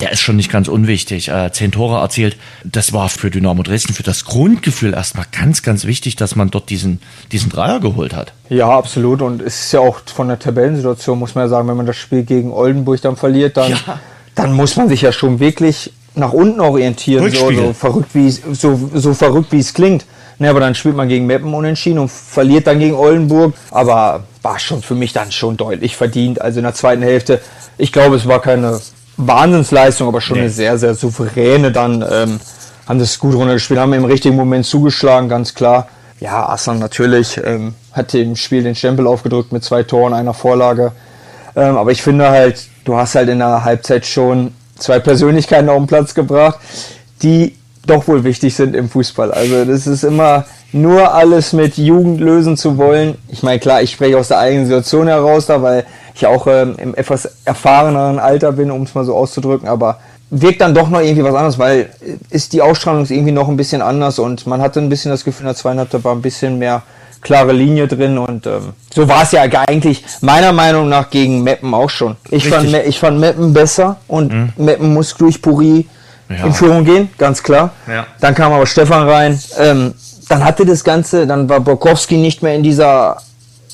der ist schon nicht ganz unwichtig. Äh, zehn Tore erzielt. Das war für Dynamo Dresden, für das Grundgefühl erstmal ganz, ganz wichtig, dass man dort diesen, diesen Dreier geholt hat. Ja, absolut. Und es ist ja auch von der Tabellensituation, muss man ja sagen, wenn man das Spiel gegen Oldenburg dann verliert, dann, ja. dann muss man sich ja schon wirklich nach unten orientieren. So, so, verrückt wie, so, so verrückt wie es klingt. Ne, aber dann spielt man gegen Meppen unentschieden und verliert dann gegen Oldenburg. Aber war schon für mich dann schon deutlich verdient. Also in der zweiten Hälfte, ich glaube, es war keine Wahnsinnsleistung, aber schon nee. eine sehr, sehr souveräne dann. Ähm, haben das gut runtergespielt, haben im richtigen Moment zugeschlagen, ganz klar. Ja, Aslan natürlich ähm, hat dem Spiel den Stempel aufgedrückt mit zwei Toren, einer Vorlage. Ähm, aber ich finde halt, du hast halt in der Halbzeit schon zwei Persönlichkeiten auf den Platz gebracht, die doch wohl wichtig sind im Fußball. Also das ist immer nur alles mit Jugend lösen zu wollen. Ich meine, klar, ich spreche aus der eigenen Situation heraus da, weil ich auch ähm, im etwas erfahreneren Alter bin, um es mal so auszudrücken, aber wirkt dann doch noch irgendwie was anderes, weil äh, ist die Ausstrahlung ist irgendwie noch ein bisschen anders und man hatte ein bisschen das Gefühl, in der zweieinhalb war ein bisschen mehr klare Linie drin und ähm, so war es ja eigentlich meiner Meinung nach gegen Meppen auch schon. Ich fand, ich fand Meppen besser und mhm. Meppen muss durch Puri ja. in Führung gehen, ganz klar. Ja. Dann kam aber Stefan rein. Ähm, dann hatte das Ganze, dann war Borkowski nicht mehr in dieser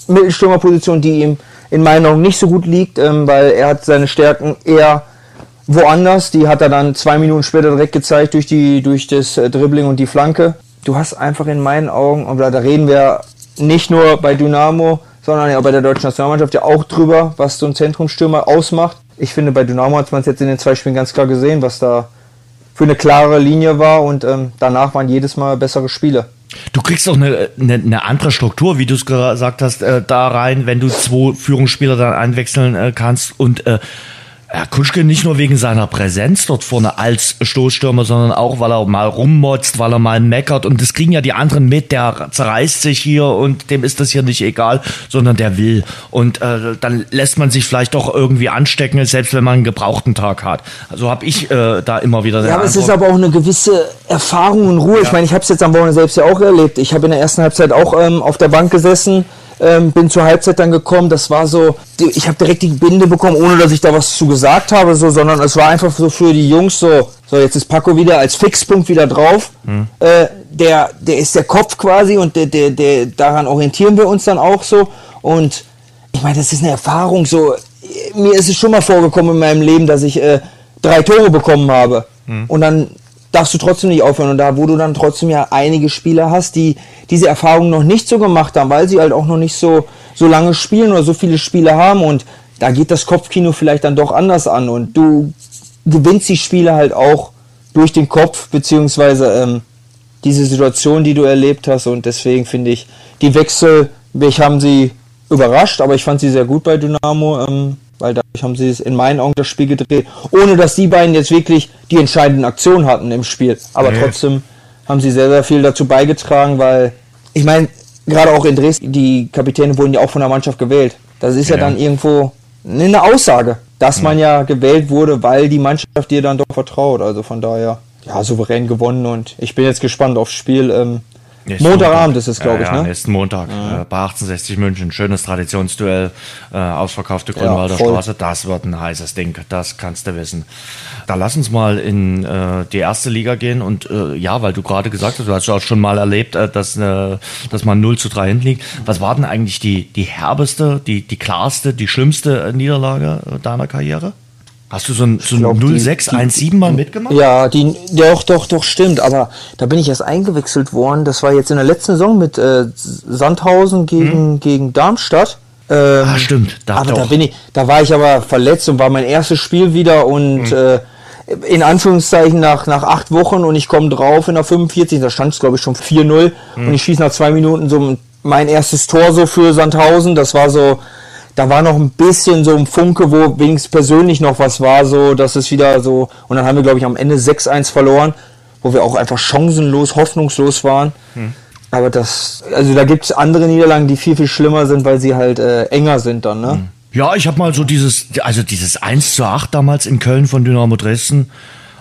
Mittelstürmerposition, die ihm in meinen Augen nicht so gut liegt, ähm, weil er hat seine Stärken eher woanders. Die hat er dann zwei Minuten später direkt gezeigt durch, die, durch das äh, Dribbling und die Flanke. Du hast einfach in meinen Augen, und da reden wir nicht nur bei Dynamo, sondern ja bei der deutschen Nationalmannschaft ja auch drüber, was so ein Zentrumstürmer ausmacht. Ich finde, bei Dynamo hat man es jetzt in den zwei Spielen ganz klar gesehen, was da für eine klare Linie war und ähm, danach waren jedes Mal bessere Spiele. Du kriegst auch eine, eine, eine andere Struktur, wie du es gesagt hast, äh, da rein, wenn du zwei Führungsspieler dann einwechseln äh, kannst und äh, Herr Kuschke nicht nur wegen seiner Präsenz dort vorne als Stoßstürmer, sondern auch, weil er mal rummotzt, weil er mal meckert. Und das kriegen ja die anderen mit. Der zerreißt sich hier und dem ist das hier nicht egal, sondern der will. Und äh, dann lässt man sich vielleicht doch irgendwie anstecken, selbst wenn man einen gebrauchten Tag hat. Also habe ich äh, da immer wieder. Ja, aber es ist aber auch eine gewisse Erfahrung und Ruhe. Ja. Ich meine, ich habe es jetzt am Wochenende selbst ja auch erlebt. Ich habe in der ersten Halbzeit auch ähm, auf der Bank gesessen ähm, bin zur Halbzeit dann gekommen. Das war so, ich habe direkt die Binde bekommen, ohne dass ich da was zu gesagt habe, so, sondern es war einfach so für die Jungs so, so jetzt ist Paco wieder als Fixpunkt wieder drauf. Hm. Äh, der, der ist der Kopf quasi und der, der, der, daran orientieren wir uns dann auch so. Und ich meine, das ist eine Erfahrung. So, mir ist es schon mal vorgekommen in meinem Leben, dass ich äh, drei Tore bekommen habe. Hm. Und dann darfst du trotzdem nicht aufhören. Und da, wo du dann trotzdem ja einige Spieler hast, die diese Erfahrung noch nicht so gemacht haben, weil sie halt auch noch nicht so, so lange spielen oder so viele Spiele haben. Und da geht das Kopfkino vielleicht dann doch anders an. Und du gewinnst die Spiele halt auch durch den Kopf, beziehungsweise ähm, diese Situation, die du erlebt hast. Und deswegen finde ich, die Wechsel, mich haben sie überrascht, aber ich fand sie sehr gut bei Dynamo. Ähm, weil dadurch haben sie es in meinen Augen das Spiel gedreht, ohne dass die beiden jetzt wirklich die entscheidenden Aktionen hatten im Spiel. Aber nee. trotzdem haben sie sehr, sehr viel dazu beigetragen, weil ich meine, gerade auch in Dresden, die Kapitäne wurden ja auch von der Mannschaft gewählt. Das ist ja, ja dann irgendwo eine Aussage, dass man ja gewählt wurde, weil die Mannschaft dir dann doch vertraut. Also von daher, ja, souverän gewonnen und ich bin jetzt gespannt aufs Spiel. Ähm, Nächsten Montagabend ist es, glaube ich, ja, ne? Nächsten Montag ja. äh, bei 1860 München. Schönes Traditionsduell, äh, ausverkaufte Grünwalder ja, Straße. Das wird ein heißes Ding, das kannst du wissen. Da lass uns mal in äh, die erste Liga gehen. Und äh, ja, weil du gerade gesagt hast, du hast auch schon mal erlebt, äh, dass, äh, dass man 0 zu 3 hinten liegt. Was war denn eigentlich die, die herbeste, die, die klarste, die schlimmste Niederlage deiner Karriere? Hast du so ein, so ein 0617 mal mitgemacht? Ja, die, doch, doch, doch, stimmt. Aber da bin ich erst eingewechselt worden. Das war jetzt in der letzten Saison mit äh, Sandhausen gegen, hm. gegen Darmstadt. Ähm, ah, stimmt. Da aber doch. da bin ich, da war ich aber verletzt und war mein erstes Spiel wieder und hm. äh, in Anführungszeichen nach, nach acht Wochen und ich komme drauf in der 45, da stand es glaube ich schon 4-0 hm. und ich schieße nach zwei Minuten so mein erstes Tor so für Sandhausen. Das war so, da war noch ein bisschen so ein Funke, wo wenigstens persönlich noch was war, so dass es wieder so. Und dann haben wir, glaube ich, am Ende 6-1 verloren, wo wir auch einfach chancenlos, hoffnungslos waren. Hm. Aber das, also da gibt es andere Niederlagen, die viel, viel schlimmer sind, weil sie halt äh, enger sind dann, ne? Hm. Ja, ich habe mal so dieses, also dieses 1 zu 8 damals in Köln von Dynamo Dresden,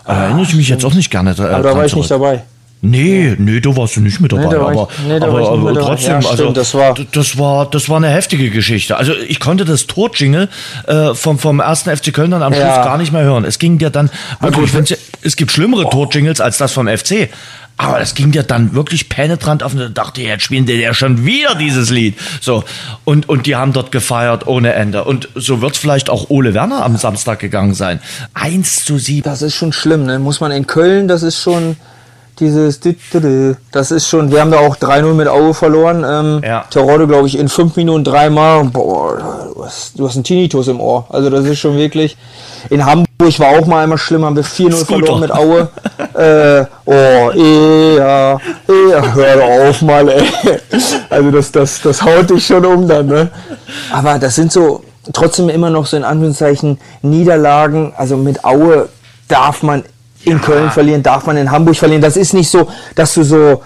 ah, erinnere ich mich jetzt auch nicht gerne. Äh, aber da war ich zurück. nicht dabei. Nee, nee, da warst du nicht mit dabei. Nee, aber ich, nee, aber, aber trotzdem, ja, also das war, das war das war eine heftige Geschichte. Also ich konnte das Torjingle äh, vom vom ersten FC Köln dann am ja. Schluss gar nicht mehr hören. Es ging dir dann wirklich, gut, es gibt schlimmere oh. Torjingles als das vom FC. Aber es ging dir dann wirklich penetrant auf und ich dachte, jetzt spielen die ja schon wieder dieses Lied. So. Und, und die haben dort gefeiert ohne Ende. Und so wird es vielleicht auch Ole Werner am Samstag gegangen sein. Eins zu sieben. Das ist schon schlimm, ne? Muss man in Köln, das ist schon, dieses, das ist schon, wir haben da auch 3-0 mit Aue verloren. Ähm, ja. Terodde, glaube ich, in fünf Minuten dreimal. Boah, du hast, du hast einen Tinnitus im Ohr. Also das ist schon wirklich. In Hamburg war auch mal einmal schlimm, haben wir 4-0 verloren mit Aue. (laughs) äh, oh, ja, eh, hör doch auf mal, ey. Also das, das, das haut dich schon um dann, ne? Aber das sind so trotzdem immer noch so in Anführungszeichen Niederlagen. Also mit Aue darf man in Köln verlieren, darf man in Hamburg verlieren. Das ist nicht so, dass du so,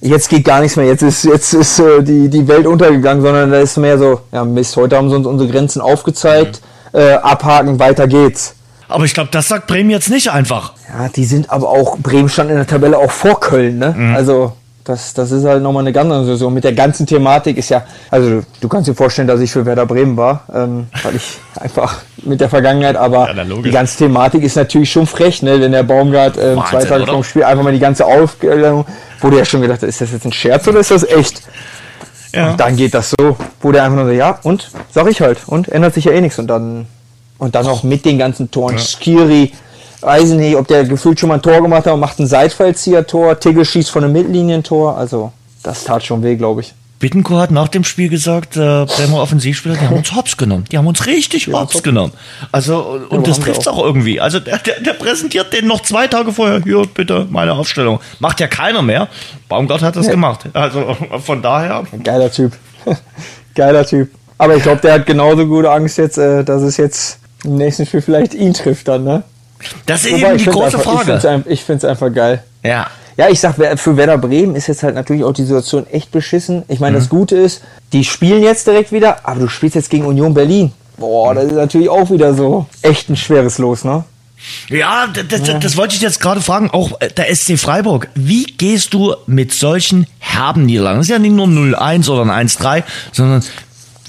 jetzt geht gar nichts mehr, jetzt ist, jetzt ist äh, die, die Welt untergegangen, sondern da ist mehr so, ja Mist, heute haben sie uns unsere Grenzen aufgezeigt, mhm. äh, abhaken, weiter geht's. Aber ich glaube, das sagt Bremen jetzt nicht einfach. Ja, die sind aber auch, Bremen stand in der Tabelle auch vor Köln, ne? Mhm. Also das, das ist halt nochmal eine ganz andere Situation. Mit der ganzen Thematik ist ja, also du kannst dir vorstellen, dass ich für Werder Bremen war, ähm, weil ich (laughs) einfach mit der Vergangenheit, aber ja, die ganze Thematik ist natürlich schon frech, ne? wenn der Baumgart äh, zwei Tage vor dem Spiel einfach mal die ganze Aufstellung, wo der ja schon gedacht ist das jetzt ein Scherz oder ist das echt? Ja. Und dann geht das so, wo der einfach nur so, ja, und? Sag ich halt. Und ändert sich ja eh nichts. Und dann, und dann auch mit den ganzen Toren, ja. Skiri, weiß ich nicht, ob der gefühlt schon mal ein Tor gemacht hat und macht ein Seitfallzieher-Tor. Tigge schießt von einem Mittlinientor. Also, das tat schon weh, glaube ich. Bittencourt hat nach dem Spiel gesagt, äh, Bremer Offensivspieler, die haben uns hops genommen. Die haben uns richtig ja, hops genommen. Also, und ja, das trifft auch. auch irgendwie. Also, der, der, der, präsentiert den noch zwei Tage vorher. Hier, bitte, meine Aufstellung. Macht ja keiner mehr. Baumgart hat das ja. gemacht. Also, von daher. Geiler Typ. (laughs) Geiler Typ. Aber ich glaube, der hat genauso gute Angst jetzt, äh, dass es jetzt im nächsten Spiel vielleicht ihn trifft dann, ne? Das ist Wobei, eben die große einfach, Frage. Ich finde es einfach geil. Ja. Ja, ich sag, für Werder Bremen ist jetzt halt natürlich auch die Situation echt beschissen. Ich meine, mhm. das Gute ist, die spielen jetzt direkt wieder, aber du spielst jetzt gegen Union Berlin. Boah, das ist natürlich auch wieder so echt ein schweres Los, ne? Ja, das, das, das wollte ich jetzt gerade fragen. Auch äh, der SC Freiburg. Wie gehst du mit solchen herben Niederlagen? Das ist ja nicht nur 0-1 oder ein 1-3, sondern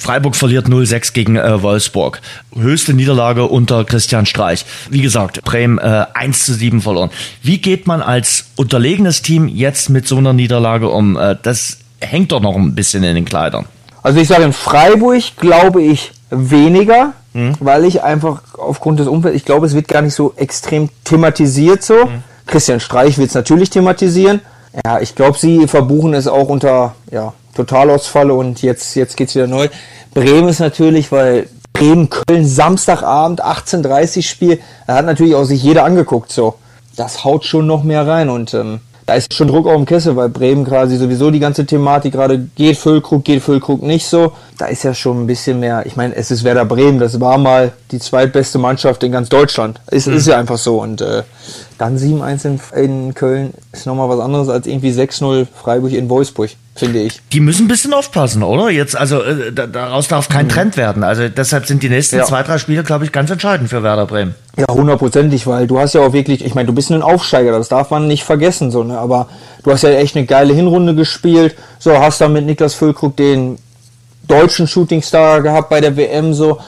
Freiburg verliert 0-6 gegen äh, Wolfsburg. Höchste Niederlage unter Christian Streich. Wie gesagt, Bremen äh, 1 zu 7 verloren. Wie geht man als unterlegenes Team jetzt mit so einer Niederlage um? Äh, das hängt doch noch ein bisschen in den Kleidern. Also ich sage in Freiburg glaube ich weniger, mhm. weil ich einfach aufgrund des Umfelds, ich glaube, es wird gar nicht so extrem thematisiert so. Mhm. Christian Streich wird es natürlich thematisieren. Ja, ich glaube, sie verbuchen es auch unter ja, Totalausfall und jetzt, jetzt geht es wieder neu. Bremen ist natürlich, weil Bremen, Köln, Samstagabend, 18.30 Spiel, da hat natürlich auch sich jeder angeguckt so. Das haut schon noch mehr rein und ähm, da ist schon Druck auf dem Kessel, weil Bremen quasi sowieso die ganze Thematik gerade geht Füllkrug, geht Füllkrug nicht so. Da ist ja schon ein bisschen mehr, ich meine, es ist Werder Bremen, das war mal die zweitbeste Mannschaft in ganz Deutschland. Es mhm. ist ja einfach so und äh, dann 7-1 in, in Köln ist nochmal was anderes als irgendwie 6-0 Freiburg in Wolfsburg finde ich. Die müssen ein bisschen aufpassen, oder? Jetzt, also äh, daraus darf kein mhm. Trend werden. Also deshalb sind die nächsten ja. zwei, drei Spiele, glaube ich, ganz entscheidend für Werder Bremen. Ja, hundertprozentig, weil du hast ja auch wirklich, ich meine, du bist ein Aufsteiger, das darf man nicht vergessen, so, ne? Aber du hast ja echt eine geile Hinrunde gespielt. So, hast dann mit Niklas Füllkrug den deutschen Shootingstar gehabt bei der WM, so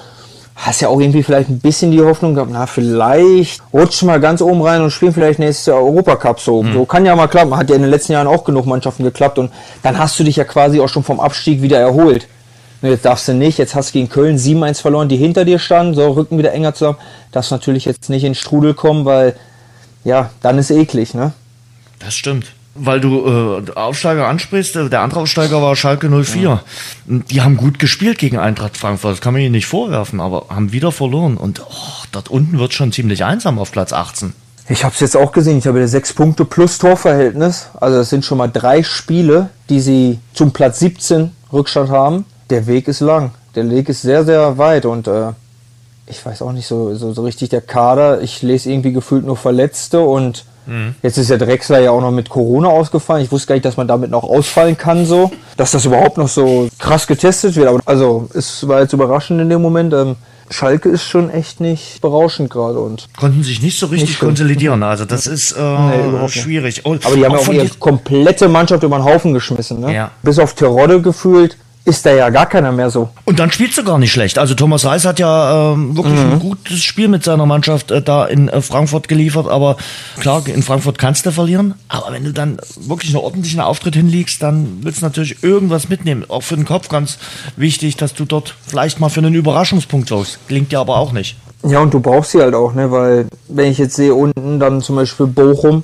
hast ja auch irgendwie vielleicht ein bisschen die Hoffnung gehabt, na, vielleicht rutschen wir ganz oben rein und spielen vielleicht nächstes Jahr Europacup so. Mhm. So kann ja mal klappen. Hat ja in den letzten Jahren auch genug Mannschaften geklappt und dann hast du dich ja quasi auch schon vom Abstieg wieder erholt. Und jetzt darfst du nicht, jetzt hast du gegen Köln 7-1 verloren, die hinter dir standen, so Rücken wieder enger zusammen. Darfst natürlich jetzt nicht in Strudel kommen, weil ja, dann ist eklig, ne? Das stimmt weil du äh, Aufsteiger ansprichst, äh, der andere Aufsteiger war Schalke 04. Ja. Die haben gut gespielt gegen Eintracht Frankfurt, das kann man ihnen nicht vorwerfen, aber haben wieder verloren. Und oh, dort unten wird schon ziemlich einsam auf Platz 18. Ich habe es jetzt auch gesehen, ich habe sechs Punkte plus Torverhältnis. Also das sind schon mal drei Spiele, die sie zum Platz 17 Rückstand haben. Der Weg ist lang, der Weg ist sehr, sehr weit und äh, ich weiß auch nicht so, so, so richtig der Kader. Ich lese irgendwie gefühlt nur Verletzte und Mhm. Jetzt ist der Drechsler ja auch noch mit Corona ausgefallen. Ich wusste gar nicht, dass man damit noch ausfallen kann, so. Dass das überhaupt noch so krass getestet wird. Aber also, es war jetzt überraschend in dem Moment. Ähm, Schalke ist schon echt nicht berauschend gerade und konnten sich nicht so richtig nicht konsolidieren. Also das ist äh, nee, schwierig. Und Aber die haben ja auch ihre komplette Mannschaft über den Haufen geschmissen. Ne? Ja. Bis auf Terodde gefühlt ist da ja gar keiner mehr so. Und dann spielst du gar nicht schlecht. Also Thomas Reis hat ja ähm, wirklich mhm. ein gutes Spiel mit seiner Mannschaft äh, da in äh, Frankfurt geliefert. Aber klar, in Frankfurt kannst du verlieren. Aber wenn du dann wirklich einen ordentlichen Auftritt hinlegst, dann willst du natürlich irgendwas mitnehmen. Auch für den Kopf ganz wichtig, dass du dort vielleicht mal für einen Überraschungspunkt sorgst. Klingt ja aber auch nicht. Ja, und du brauchst sie halt auch, ne? Weil wenn ich jetzt sehe unten dann zum Beispiel Bochum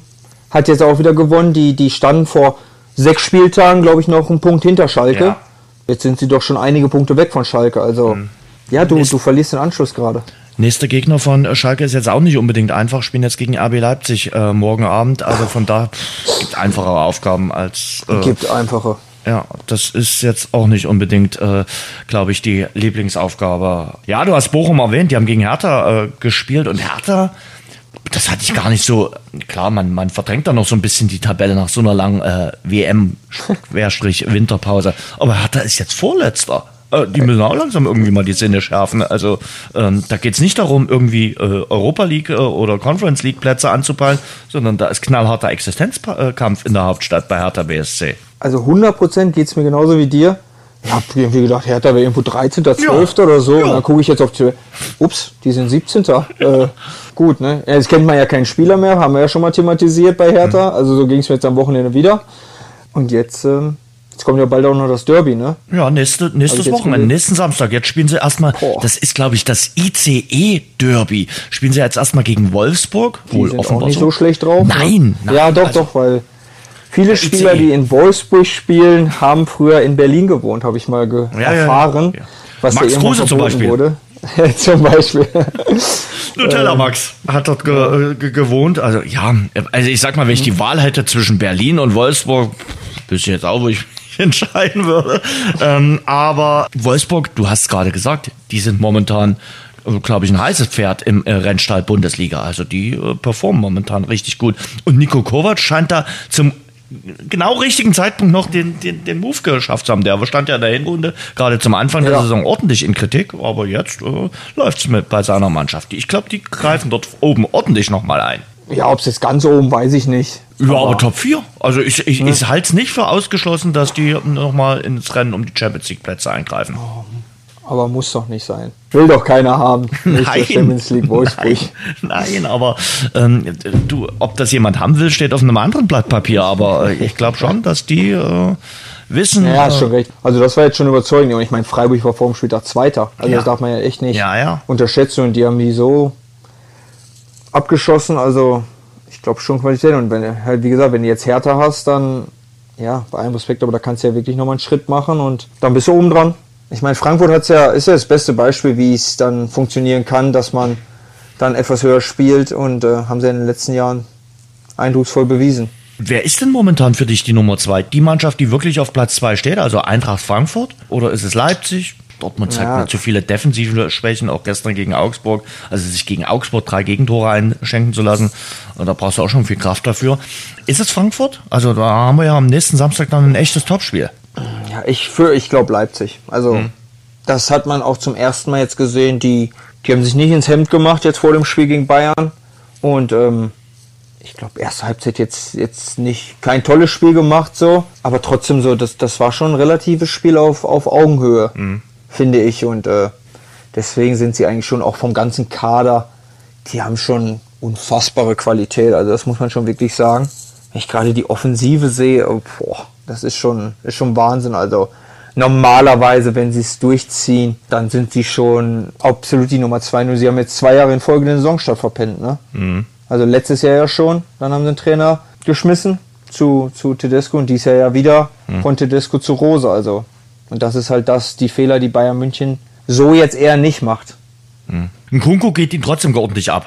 hat jetzt auch wieder gewonnen. Die, die standen vor sechs Spieltagen, glaube ich, noch einen Punkt hinter Schalke. Ja. Jetzt sind sie doch schon einige Punkte weg von Schalke. Also, mhm. ja, du, du verlierst den Anschluss gerade. Nächster Gegner von Schalke ist jetzt auch nicht unbedingt einfach. Spielen jetzt gegen RB Leipzig äh, morgen Abend. Also von da gibt einfachere Aufgaben als. Äh, gibt einfache. Ja, das ist jetzt auch nicht unbedingt, äh, glaube ich, die Lieblingsaufgabe. Ja, du hast Bochum erwähnt, die haben gegen Hertha äh, gespielt und Hertha, das hatte ich gar nicht so. Klar, man, man verdrängt da noch so ein bisschen die Tabelle nach so einer langen äh, WM-Winterpause. (laughs) Aber Hertha ist jetzt Vorletzter. Äh, die müssen auch langsam irgendwie mal die Sinne schärfen. Also ähm, da geht es nicht darum, irgendwie äh, Europa League äh, oder Conference League Plätze anzupeilen, sondern da ist knallharter Existenzkampf in der Hauptstadt bei Hertha BSC. Also 100% geht es mir genauso wie dir. Ich habe irgendwie gedacht, Hertha wäre irgendwo 13., 12. Ja. oder so. Ja. Und dann gucke ich jetzt auf die. Ups, die sind 17. äh, gut, ne? Jetzt kennt man ja keinen Spieler mehr, haben wir ja schon mal thematisiert bei Hertha. Mhm. Also so ging es mir jetzt am Wochenende wieder. Und jetzt, ähm, jetzt kommt ja bald auch noch das Derby, ne? Ja, nächste, nächstes also Wochenende, nächsten Samstag. Jetzt spielen sie erstmal, das ist glaube ich das ICE-Derby. Spielen sie jetzt erstmal gegen Wolfsburg. Die Wohl sind offenbar auch nicht so. so schlecht drauf. Nein, ne? nein. Ja, doch, also, doch, weil Viele Spieler, die in Wolfsburg spielen, haben früher in Berlin gewohnt, habe ich mal ja, erfahren. Ja, was Max Kruse zum Beispiel. Wurde. (laughs) zum Beispiel. Nutella Max hat dort ge ge gewohnt. Also ja, also ich sag mal, wenn ich die Wahl hätte zwischen Berlin und Wolfsburg, wüsste ich jetzt auch, wo ich mich (laughs) entscheiden würde. Ähm, aber Wolfsburg, du hast gerade gesagt, die sind momentan glaube ich, ein heißes Pferd im äh, Rennstall Bundesliga. Also die äh, performen momentan richtig gut. Und Nico Kovac scheint da zum genau richtigen Zeitpunkt noch den, den, den Move geschafft haben. Der stand ja in der Hinrunde gerade zum Anfang der Ja. Saison ordentlich in Kritik, aber jetzt äh, läuft's mit bei seiner Mannschaft. Ich glaube, die greifen dort oben ordentlich nochmal ein. Ja, ob es jetzt ganz oben, weiß ich nicht. Ja, aber, Top 4. Also ich, ich, ich halte es nicht für ausgeschlossen, dass die nochmal ins Rennen um die Champions League Plätze eingreifen. Aber muss doch nicht sein. Will doch keiner haben. (laughs) Nicht der Champions League Wolfsburg. (laughs) Nein, nein, aber ähm, du, ob das jemand haben will, steht auf einem anderen Blatt Papier. Aber äh, ich glaube schon, dass die äh, wissen. Ja, hast äh, schon recht. Also das war jetzt schon überzeugend. Und ich meine, Freiburg war vor dem Spieltag Zweiter. Also Ja. das darf man ja echt nicht Ja, ja. unterschätzen. Und die haben die so abgeschossen. Also ich glaube schon Qualität. Und wenn halt, wie gesagt, wenn du jetzt Hertha hast, dann ja, bei allem Respekt, aber da kannst du ja wirklich nochmal einen Schritt machen und dann bist du oben dran. Ich meine, Frankfurt hat's ja, ist ja das beste Beispiel, wie es dann funktionieren kann, dass man dann etwas höher spielt und äh, haben sie in den letzten Jahren eindrucksvoll bewiesen. Wer ist denn momentan für dich die Nummer zwei? Die Mannschaft, die wirklich auf Platz zwei steht, also Eintracht Frankfurt? Oder ist es Leipzig? Dortmund zeigt Ja. mir zu viele defensive Schwächen, auch gestern gegen Augsburg. Also sich gegen Augsburg drei Gegentore einschenken zu lassen, und da brauchst du auch schon viel Kraft dafür. Ist es Frankfurt? Also da haben wir ja am nächsten Samstag dann ein echtes Topspiel. Ja, ich für ich glaube Leipzig. Also das hat man auch zum ersten Mal jetzt gesehen. Die, die haben sich nicht ins Hemd gemacht jetzt vor dem Spiel gegen Bayern. Und ähm, ich glaube, erste Halbzeit jetzt, jetzt nicht kein tolles Spiel gemacht, so, aber trotzdem so, das, das war schon ein relatives Spiel auf, auf Augenhöhe, finde ich. Und äh, deswegen sind sie eigentlich schon auch vom ganzen Kader, die haben schon unfassbare Qualität. Also das muss man schon wirklich sagen. Wenn ich gerade die Offensive sehe, oh, boah, das ist schon, ist schon Wahnsinn. Also normalerweise, wenn sie es durchziehen, dann sind sie schon absolut die Nummer zwei. Nur sie haben jetzt zwei Jahre in Folge den Saisonstart verpennt, ne? Also letztes Jahr ja schon, dann haben sie den Trainer geschmissen zu, zu Tedesco und dieses Jahr ja wieder von Tedesco zu Rose. Also, und das ist halt das, die Fehler, die Bayern München so jetzt eher nicht macht. Ein Kunku geht ihn trotzdem ordentlich ab.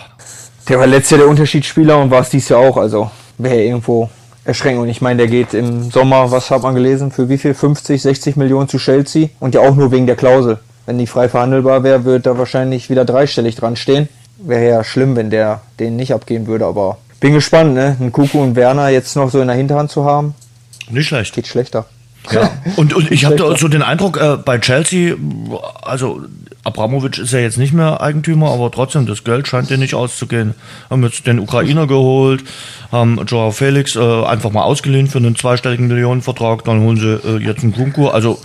Der war letztes Jahr der Unterschiedsspieler und war es dieses Jahr auch. Also wäre irgendwo erschreckend. Und ich meine, der geht im Sommer, was hat man gelesen, für wie viel? 50, 60 Millionen zu Chelsea. Und ja auch nur wegen der Klausel. Wenn die frei verhandelbar wäre, wird da wahrscheinlich wieder dreistellig dran stehen. Wäre ja schlimm, wenn der den nicht abgeben würde. Aber bin gespannt, ne? Einen Kuku und Werner jetzt noch so in der Hinterhand zu haben, Nicht schlecht. geht schlechter. Ja. Und, und ich habe Schlechter. so den Eindruck, äh, bei Chelsea, also Abramovic ist ja jetzt nicht mehr Eigentümer, aber trotzdem, das Geld scheint dir nicht auszugehen. Haben jetzt den Ukrainer geholt, haben Joao Felix äh, einfach mal ausgeliehen für einen zweistelligen Millionenvertrag, dann holen sie äh, jetzt einen Kunku. Also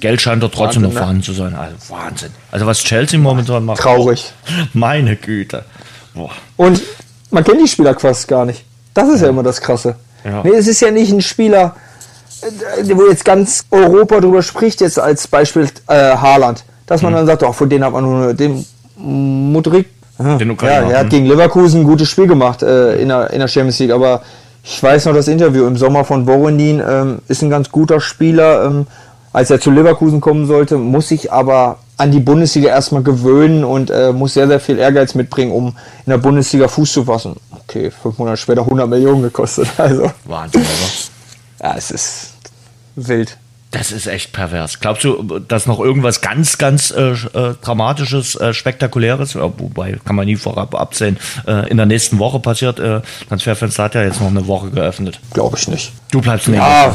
Geld scheint da trotzdem Wahnsinn, noch ne? vorhanden zu sein. Also Wahnsinn. Also was Chelsea momentan macht. Traurig. Meine Güte. Boah. Und man kennt die Spieler fast gar nicht. Das ist ja, immer das Krasse. Ja. Nee, es ist ja nicht ein Spieler, wo jetzt ganz Europa drüber spricht, jetzt als Beispiel äh, Haaland. Dass Mhm. man dann sagt, auch von denen hat man nur den Mudrik. Ja, Den ja, er hat hm. gegen Leverkusen ein gutes Spiel gemacht äh, in, der, in der Champions League. Aber ich weiß noch das Interview im Sommer von Voronin, ähm, ist ein ganz guter Spieler. Ähm, als er zu Leverkusen kommen sollte, muss sich aber an die Bundesliga erstmal gewöhnen und äh, muss sehr, sehr viel Ehrgeiz mitbringen, um in der Bundesliga Fuß zu fassen. Okay, fünf Monate später 100 Millionen gekostet. (laughs) Also, Wahnsinn, oder? Ja, es ist wild. Das ist echt pervers. Glaubst du, dass noch irgendwas ganz, ganz äh, äh, Dramatisches, äh, Spektakuläres, ja, wobei kann man nie vorab absehen, äh, in der nächsten Woche passiert? Äh, Transferfenster hat ja jetzt noch eine Woche geöffnet. Glaube ich nicht. Du bleibst nicht. Ja,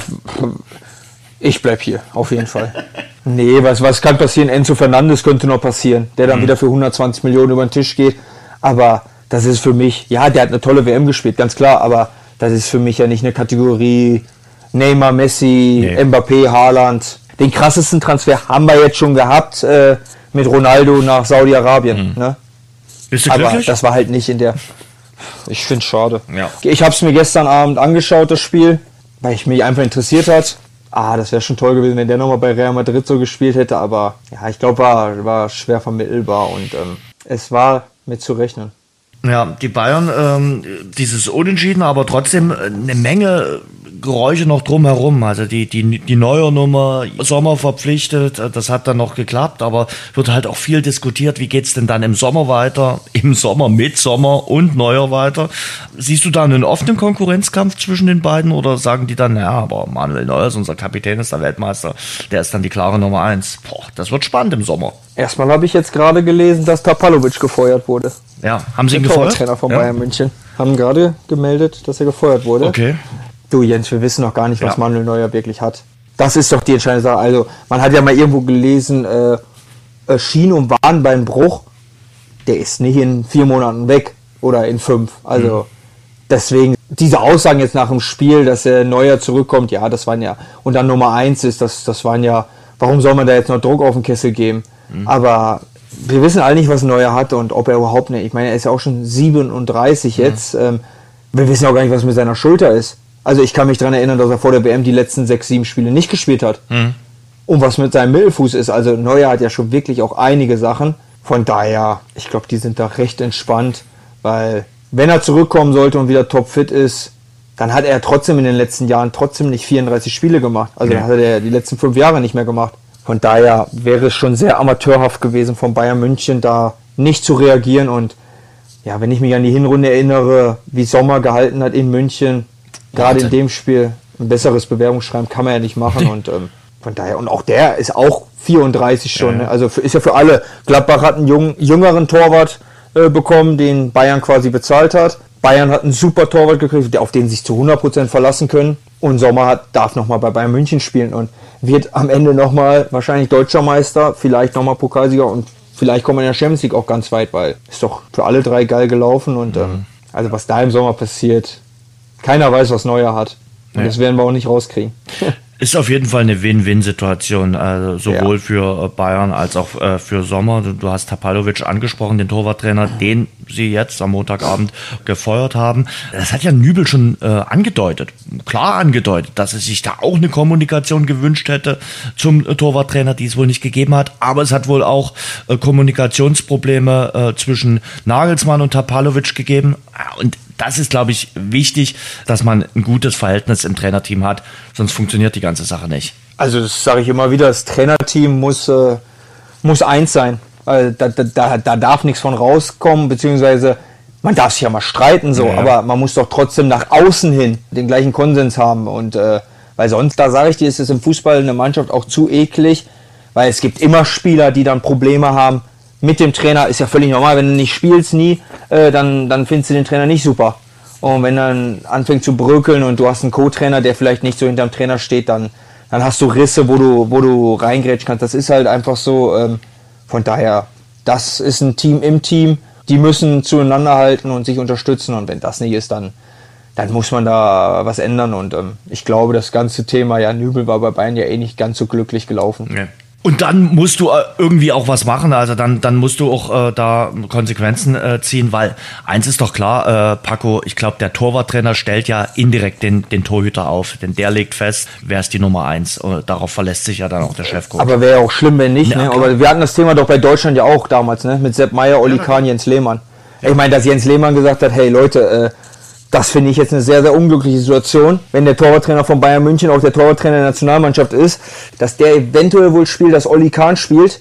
ich bleib hier, auf jeden Fall. (laughs) Nee, was, was kann passieren? Enzo Fernandes könnte noch passieren, der dann wieder für 120 Millionen über den Tisch geht. Aber das ist für mich, ja, der hat eine tolle WM gespielt, ganz klar, aber das ist für mich ja nicht eine Kategorie Neymar, Messi, Nee. Mbappé, Haaland. Den krassesten Transfer haben wir jetzt schon gehabt äh, mit Ronaldo nach Saudi-Arabien. Ne? Bist du Aber das war halt nicht in der. (laughs) Ich finde schade. Ja. Ich habe es mir gestern Abend angeschaut, das Spiel, weil ich mich einfach interessiert hat. Ah, das wäre schon toll gewesen, wenn der nochmal bei Real Madrid so gespielt hätte. Aber ja, ich glaube, war, war schwer vermittelbar und ähm, es war mit zu rechnen. Ja, die Bayern, ähm, dieses Unentschieden, aber trotzdem eine Menge Geräusche noch drumherum. Also die, die, die neue Nummer, Sommer verpflichtet, das hat dann noch geklappt, aber wird halt auch viel diskutiert, wie geht's denn dann im Sommer weiter, (laughs) im Sommer mit Sommer und Neuer weiter. Siehst du da einen offenen Konkurrenzkampf zwischen den beiden oder sagen die dann, ja, aber Manuel Neuer ist unser Kapitän, ist der Weltmeister, der ist dann die klare Nummer eins. Boah, das wird spannend im Sommer. Erstmal habe ich jetzt gerade gelesen, dass Tapalovic gefeuert wurde. Ja, haben sie ihn Der gefeuert? Torwarttrainer von ja. Bayern München. Haben gerade gemeldet, dass er gefeuert wurde. Okay. Du Jens, wir wissen noch gar nicht, was ja. Manuel Neuer wirklich hat. Das ist doch die entscheidende Sache. Also, man hat ja mal irgendwo gelesen, äh, äh, Schien- und Wadenbeinbruch, der ist nicht in vier Monaten weg oder in fünf. Also, mhm. deswegen, diese Aussagen jetzt nach dem Spiel, dass er Neuer zurückkommt, ja, das waren ja, und dann Nummer eins ist, das, das waren ja, warum soll man da jetzt noch Druck auf den Kessel geben? Mhm. Aber wir wissen alle nicht, was Neuer hat und ob er überhaupt nicht, ich meine, er ist ja auch schon 37 mhm. jetzt, ähm, wir wissen auch gar nicht, was mit seiner Schulter ist. Also ich kann mich daran erinnern, dass er vor der WM die letzten sechs, sieben Spiele nicht gespielt hat. Mhm. Und was mit seinem Mittelfuß ist, also Neuer hat ja schon wirklich auch einige Sachen. Von daher, ich glaube, die sind da recht entspannt, weil wenn er zurückkommen sollte und wieder topfit ist, dann hat er trotzdem in den letzten Jahren trotzdem nicht 34 Spiele gemacht. Also ja. hat er die letzten fünf Jahre nicht mehr gemacht. Von daher wäre es schon sehr amateurhaft gewesen von Bayern München, da nicht zu reagieren. Und ja, wenn ich mich an die Hinrunde erinnere, wie Sommer gehalten hat in München, gerade in dem Spiel ein besseres Bewerbungsschreiben kann man ja nicht machen und ähm, von daher und auch der ist auch 34 schon, ja. ne? also für, ist ja für alle. Gladbach hat einen jungen, jüngeren Torwart äh, bekommen, den Bayern quasi bezahlt hat. Bayern hat einen super Torwart gekriegt, auf den sich zu 100% verlassen können. Und Sommer hat, darf nochmal bei Bayern München spielen und wird am Ende nochmal wahrscheinlich Deutscher Meister, vielleicht nochmal Pokalsieger und vielleicht kommt man in der Champions League auch ganz weit, weil ist doch für alle drei geil gelaufen und mhm. ähm, also was da im Sommer passiert, keiner weiß, was Neuer hat. Und ja. das werden wir auch nicht rauskriegen. (laughs) Ist auf jeden Fall eine Win-Win-Situation, also sowohl ja. für äh, Bayern als auch äh, für Sommer. Du hast Tapalovic angesprochen, den Torwarttrainer, den sie jetzt am Montagabend gefeuert haben. Das hat ja Nübel schon äh, angedeutet, klar angedeutet, dass er sich da auch eine Kommunikation gewünscht hätte zum Torwarttrainer, die es wohl nicht gegeben hat. Aber es hat wohl auch äh, Kommunikationsprobleme äh, zwischen Nagelsmann und Tapalovic gegeben. Und das ist, glaube ich, wichtig, dass man ein gutes Verhältnis im Trainerteam hat, sonst funktioniert die ganze Sache nicht. Also das sage ich immer wieder, das Trainerteam muss, äh, muss eins sein. Also da, da, da darf nichts von rauskommen, beziehungsweise man darf sich ja mal streiten so, ja. aber man muss doch trotzdem nach außen hin den gleichen Konsens haben. Und äh, weil sonst, da sage ich dir, ist es im Fußball eine Mannschaft auch zu eklig, weil es gibt immer Spieler, die dann Probleme haben, mit dem Trainer ist ja völlig normal. Wenn du nicht spielst nie, äh, dann, dann findest du den Trainer nicht super. Und wenn dann anfängt zu bröckeln und du hast einen Co-Trainer, der vielleicht nicht so hinterm Trainer steht, dann, dann hast du Risse, wo du, wo du reingrätschen kannst. Das ist halt einfach so. Ähm, von daher, das ist ein Team im Team. Die müssen zueinander halten und sich unterstützen. Und wenn das nicht ist, dann, dann muss man da was ändern. Und ähm, ich glaube, das ganze Thema, ja, Nübel war bei Bayern ja eh nicht ganz so glücklich gelaufen. Ja. Und dann musst du äh, irgendwie auch was machen, also dann, dann musst du auch äh, da Konsequenzen äh, ziehen, weil eins ist doch klar, äh, Paco, ich glaube, der Torwarttrainer stellt ja indirekt den, den Torhüter auf, denn der legt fest, wer ist die Nummer eins. Und darauf verlässt sich ja dann auch der Chefcoach. Aber wäre ja auch schlimm, wenn nicht, ja, ne? Aber wir hatten das Thema doch bei Deutschland ja auch damals, ne? Mit Sepp Meyer, Oli Kahn, Jens Lehmann. Ich meine, dass Jens Lehmann gesagt hat, hey Leute, äh, das finde ich jetzt eine sehr, sehr unglückliche Situation, wenn der Torwarttrainer von Bayern München auch der Torwarttrainer der Nationalmannschaft ist, dass der eventuell wohl spielt, dass Olli Kahn spielt.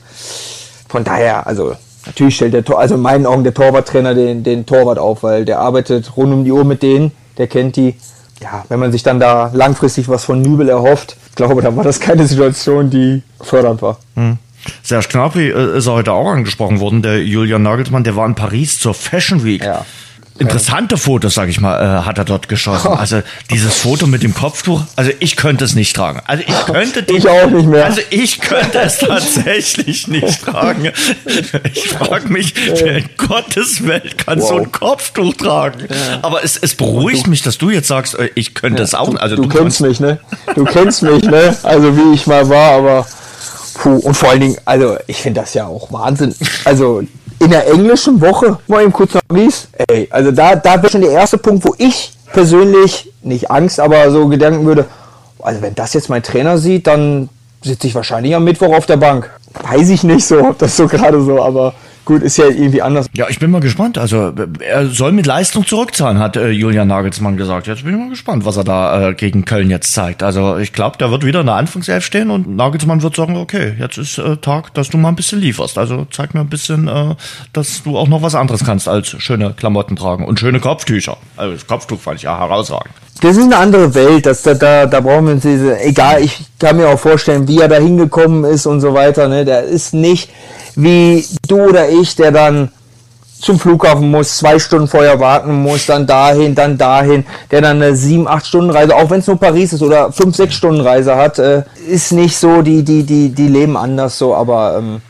Von daher, also natürlich stellt der Tor, also in meinen Augen der Torwarttrainer den, den Torwart auf, weil der arbeitet rund um die Uhr mit denen, der kennt die. Ja, wenn man sich dann da langfristig was von Nübel erhofft, ich glaube, dann war das keine Situation, die fördernd war. Hm. Serge Gnabry äh, ist heute auch angesprochen worden, der Julian Nagelsmann, der war in Paris zur Fashion Week. Ja interessante Fotos, sag ich mal, äh, hat er dort geschossen. (laughs) Also dieses Foto mit dem Kopftuch, also ich könnte es nicht tragen. Also ich könnte den, ich auch nicht mehr. Also ich könnte es tatsächlich nicht (laughs) tragen. Ich frage mich, wer in Gottes Welt kann wow. so ein Kopftuch tragen? Aber es, es beruhigt mich, dass du jetzt sagst, äh, ich könnte ja, es auch. Also du, du kennst mich, ne? Du kennst mich, ne? Also wie ich mal war, aber puh. Und vor allen Dingen, also ich finde das ja auch Wahnsinn. Also in der englischen Woche, mal eben kurz nach Paris, ey, also da, da wäre schon der erste Punkt, wo ich persönlich, nicht Angst, aber so Gedanken würde, also wenn das jetzt mein Trainer sieht, dann sitze ich wahrscheinlich am Mittwoch auf der Bank. Weiß ich nicht so, ob das so gerade so, aber Gut, ist ja irgendwie anders. Ja, ich bin mal gespannt. Also er soll mit Leistung zurückzahlen, hat äh, Julian Nagelsmann gesagt. Jetzt bin ich mal gespannt, was er da äh, gegen Köln jetzt zeigt. Also ich glaube, der wird wieder in der Anfangself stehen und Nagelsmann wird sagen, okay, jetzt ist äh, Tag, dass du mal ein bisschen lieferst. Also zeig mir ein bisschen, äh, dass du auch noch was anderes kannst als schöne Klamotten tragen und schöne Kopftücher. Also das Kopftuch fand ich ja herausragend. Das ist eine andere Welt, dass da, da, da brauchen wir uns diese, egal, ich kann mir auch vorstellen, wie er da hingekommen ist und so weiter, ne, der ist nicht, wie du oder ich, der dann zum Flughafen muss, zwei Stunden vorher warten muss, dann dahin, dann dahin, der dann eine sieben, acht Stunden Reise, auch wenn es nur Paris ist oder fünf, sechs Stunden Reise hat, äh, ist nicht so, die, die, die, die leben anders so, aber ähm,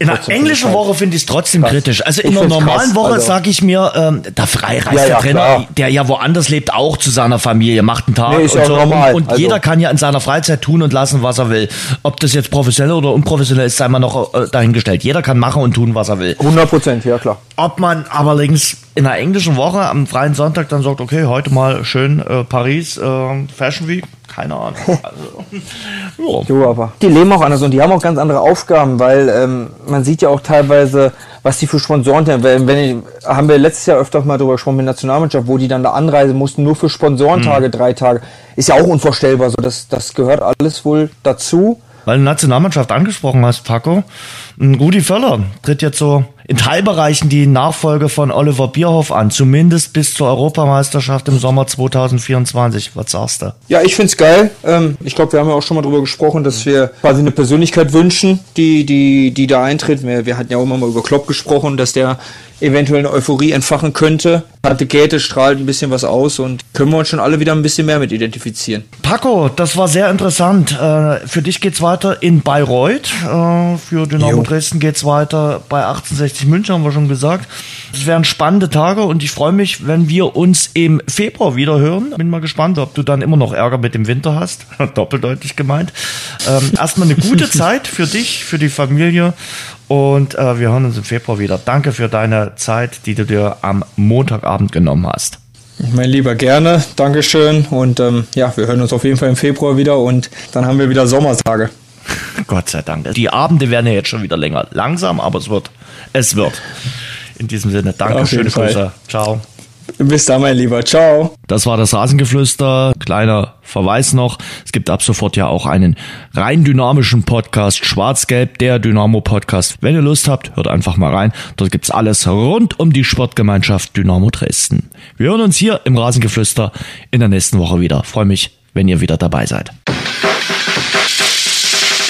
in einer englischen Woche finde ich es trotzdem krass. kritisch. Also in (laughs) einer normalen krass, Woche also sage ich mir, ähm, da frei reist ja, der Trainer, klar. der ja woanders lebt, auch zu seiner Familie, macht einen Tag nee, und so. Normal. Und, und also. jeder kann ja in seiner Freizeit tun und lassen, was er will. Ob das jetzt professionell oder unprofessionell ist, sei mal noch äh, dahingestellt. Jeder kann machen und tun, was er will. 100 Prozent, ja klar. Ob man allerdings in einer englischen Woche am freien Sonntag dann sagt, okay, heute mal schön äh, Paris, äh, Fashion Week, keine Ahnung. (laughs) Also, jo, aber die leben auch anders und die haben auch ganz andere Aufgaben, weil ähm, man sieht ja auch teilweise, was die für Sponsoren haben. Wenn, wenn ich, haben wir letztes Jahr öfter mal drüber gesprochen mit der Nationalmannschaft, wo die dann da anreisen mussten, nur für Sponsorentage, mhm. drei Tage. Ist ja auch unvorstellbar. So, das, das gehört alles wohl dazu. Weil du Nationalmannschaft angesprochen hast, Paco. Rudi Völler tritt jetzt so in Teilbereichen die Nachfolge von Oliver Bierhoff an, zumindest bis zur Europameisterschaft im Sommer 2024. Was sagst du? Ja, ich find's geil. Ähm, ich glaube, wir haben ja auch schon mal darüber gesprochen, dass wir quasi eine Persönlichkeit wünschen, die, die, die da eintritt. Wir, wir hatten ja auch immer mal über Klopp gesprochen, dass der eventuell eine Euphorie entfachen könnte. Tante Käthe strahlt ein bisschen was aus und können wir uns schon alle wieder ein bisschen mehr mit identifizieren. Paco, das war sehr interessant. Äh, für dich geht's weiter in Bayreuth. Äh, für Dynamo jo. Dresden geht's weiter bei 1860 München, haben wir schon gesagt. Es wären spannende Tage und ich freue mich, wenn wir uns im Februar wieder hören. Bin mal gespannt, ob du dann immer noch Ärger mit dem Winter hast. (laughs) Doppeldeutig gemeint. Ähm, erstmal eine gute (laughs) Zeit für dich, für die Familie und äh, wir hören uns im Februar wieder. Danke für deine Zeit, die du dir am Montagabend genommen hast. Mein Lieber, gerne. Dankeschön. Und ähm, ja, wir hören uns auf jeden Fall im Februar wieder und dann haben wir wieder Sommerstage. (laughs) Gott sei Dank. Die Abende werden ja jetzt schon wieder länger. Langsam, aber es wird. Es wird. In diesem Sinne, danke, schöne Grüße. Ciao. Bis dann, mein Lieber. Ciao. Das war das Rasengeflüster. Kleiner Verweis noch. Es gibt ab sofort ja auch einen rein dynamischen Podcast. Schwarz-Gelb, der Dynamo-Podcast. Wenn ihr Lust habt, hört einfach mal rein. Dort gibt's alles rund um die Sportgemeinschaft Dynamo Dresden. Wir hören uns hier im Rasengeflüster in der nächsten Woche wieder. Freue mich, wenn ihr wieder dabei seid.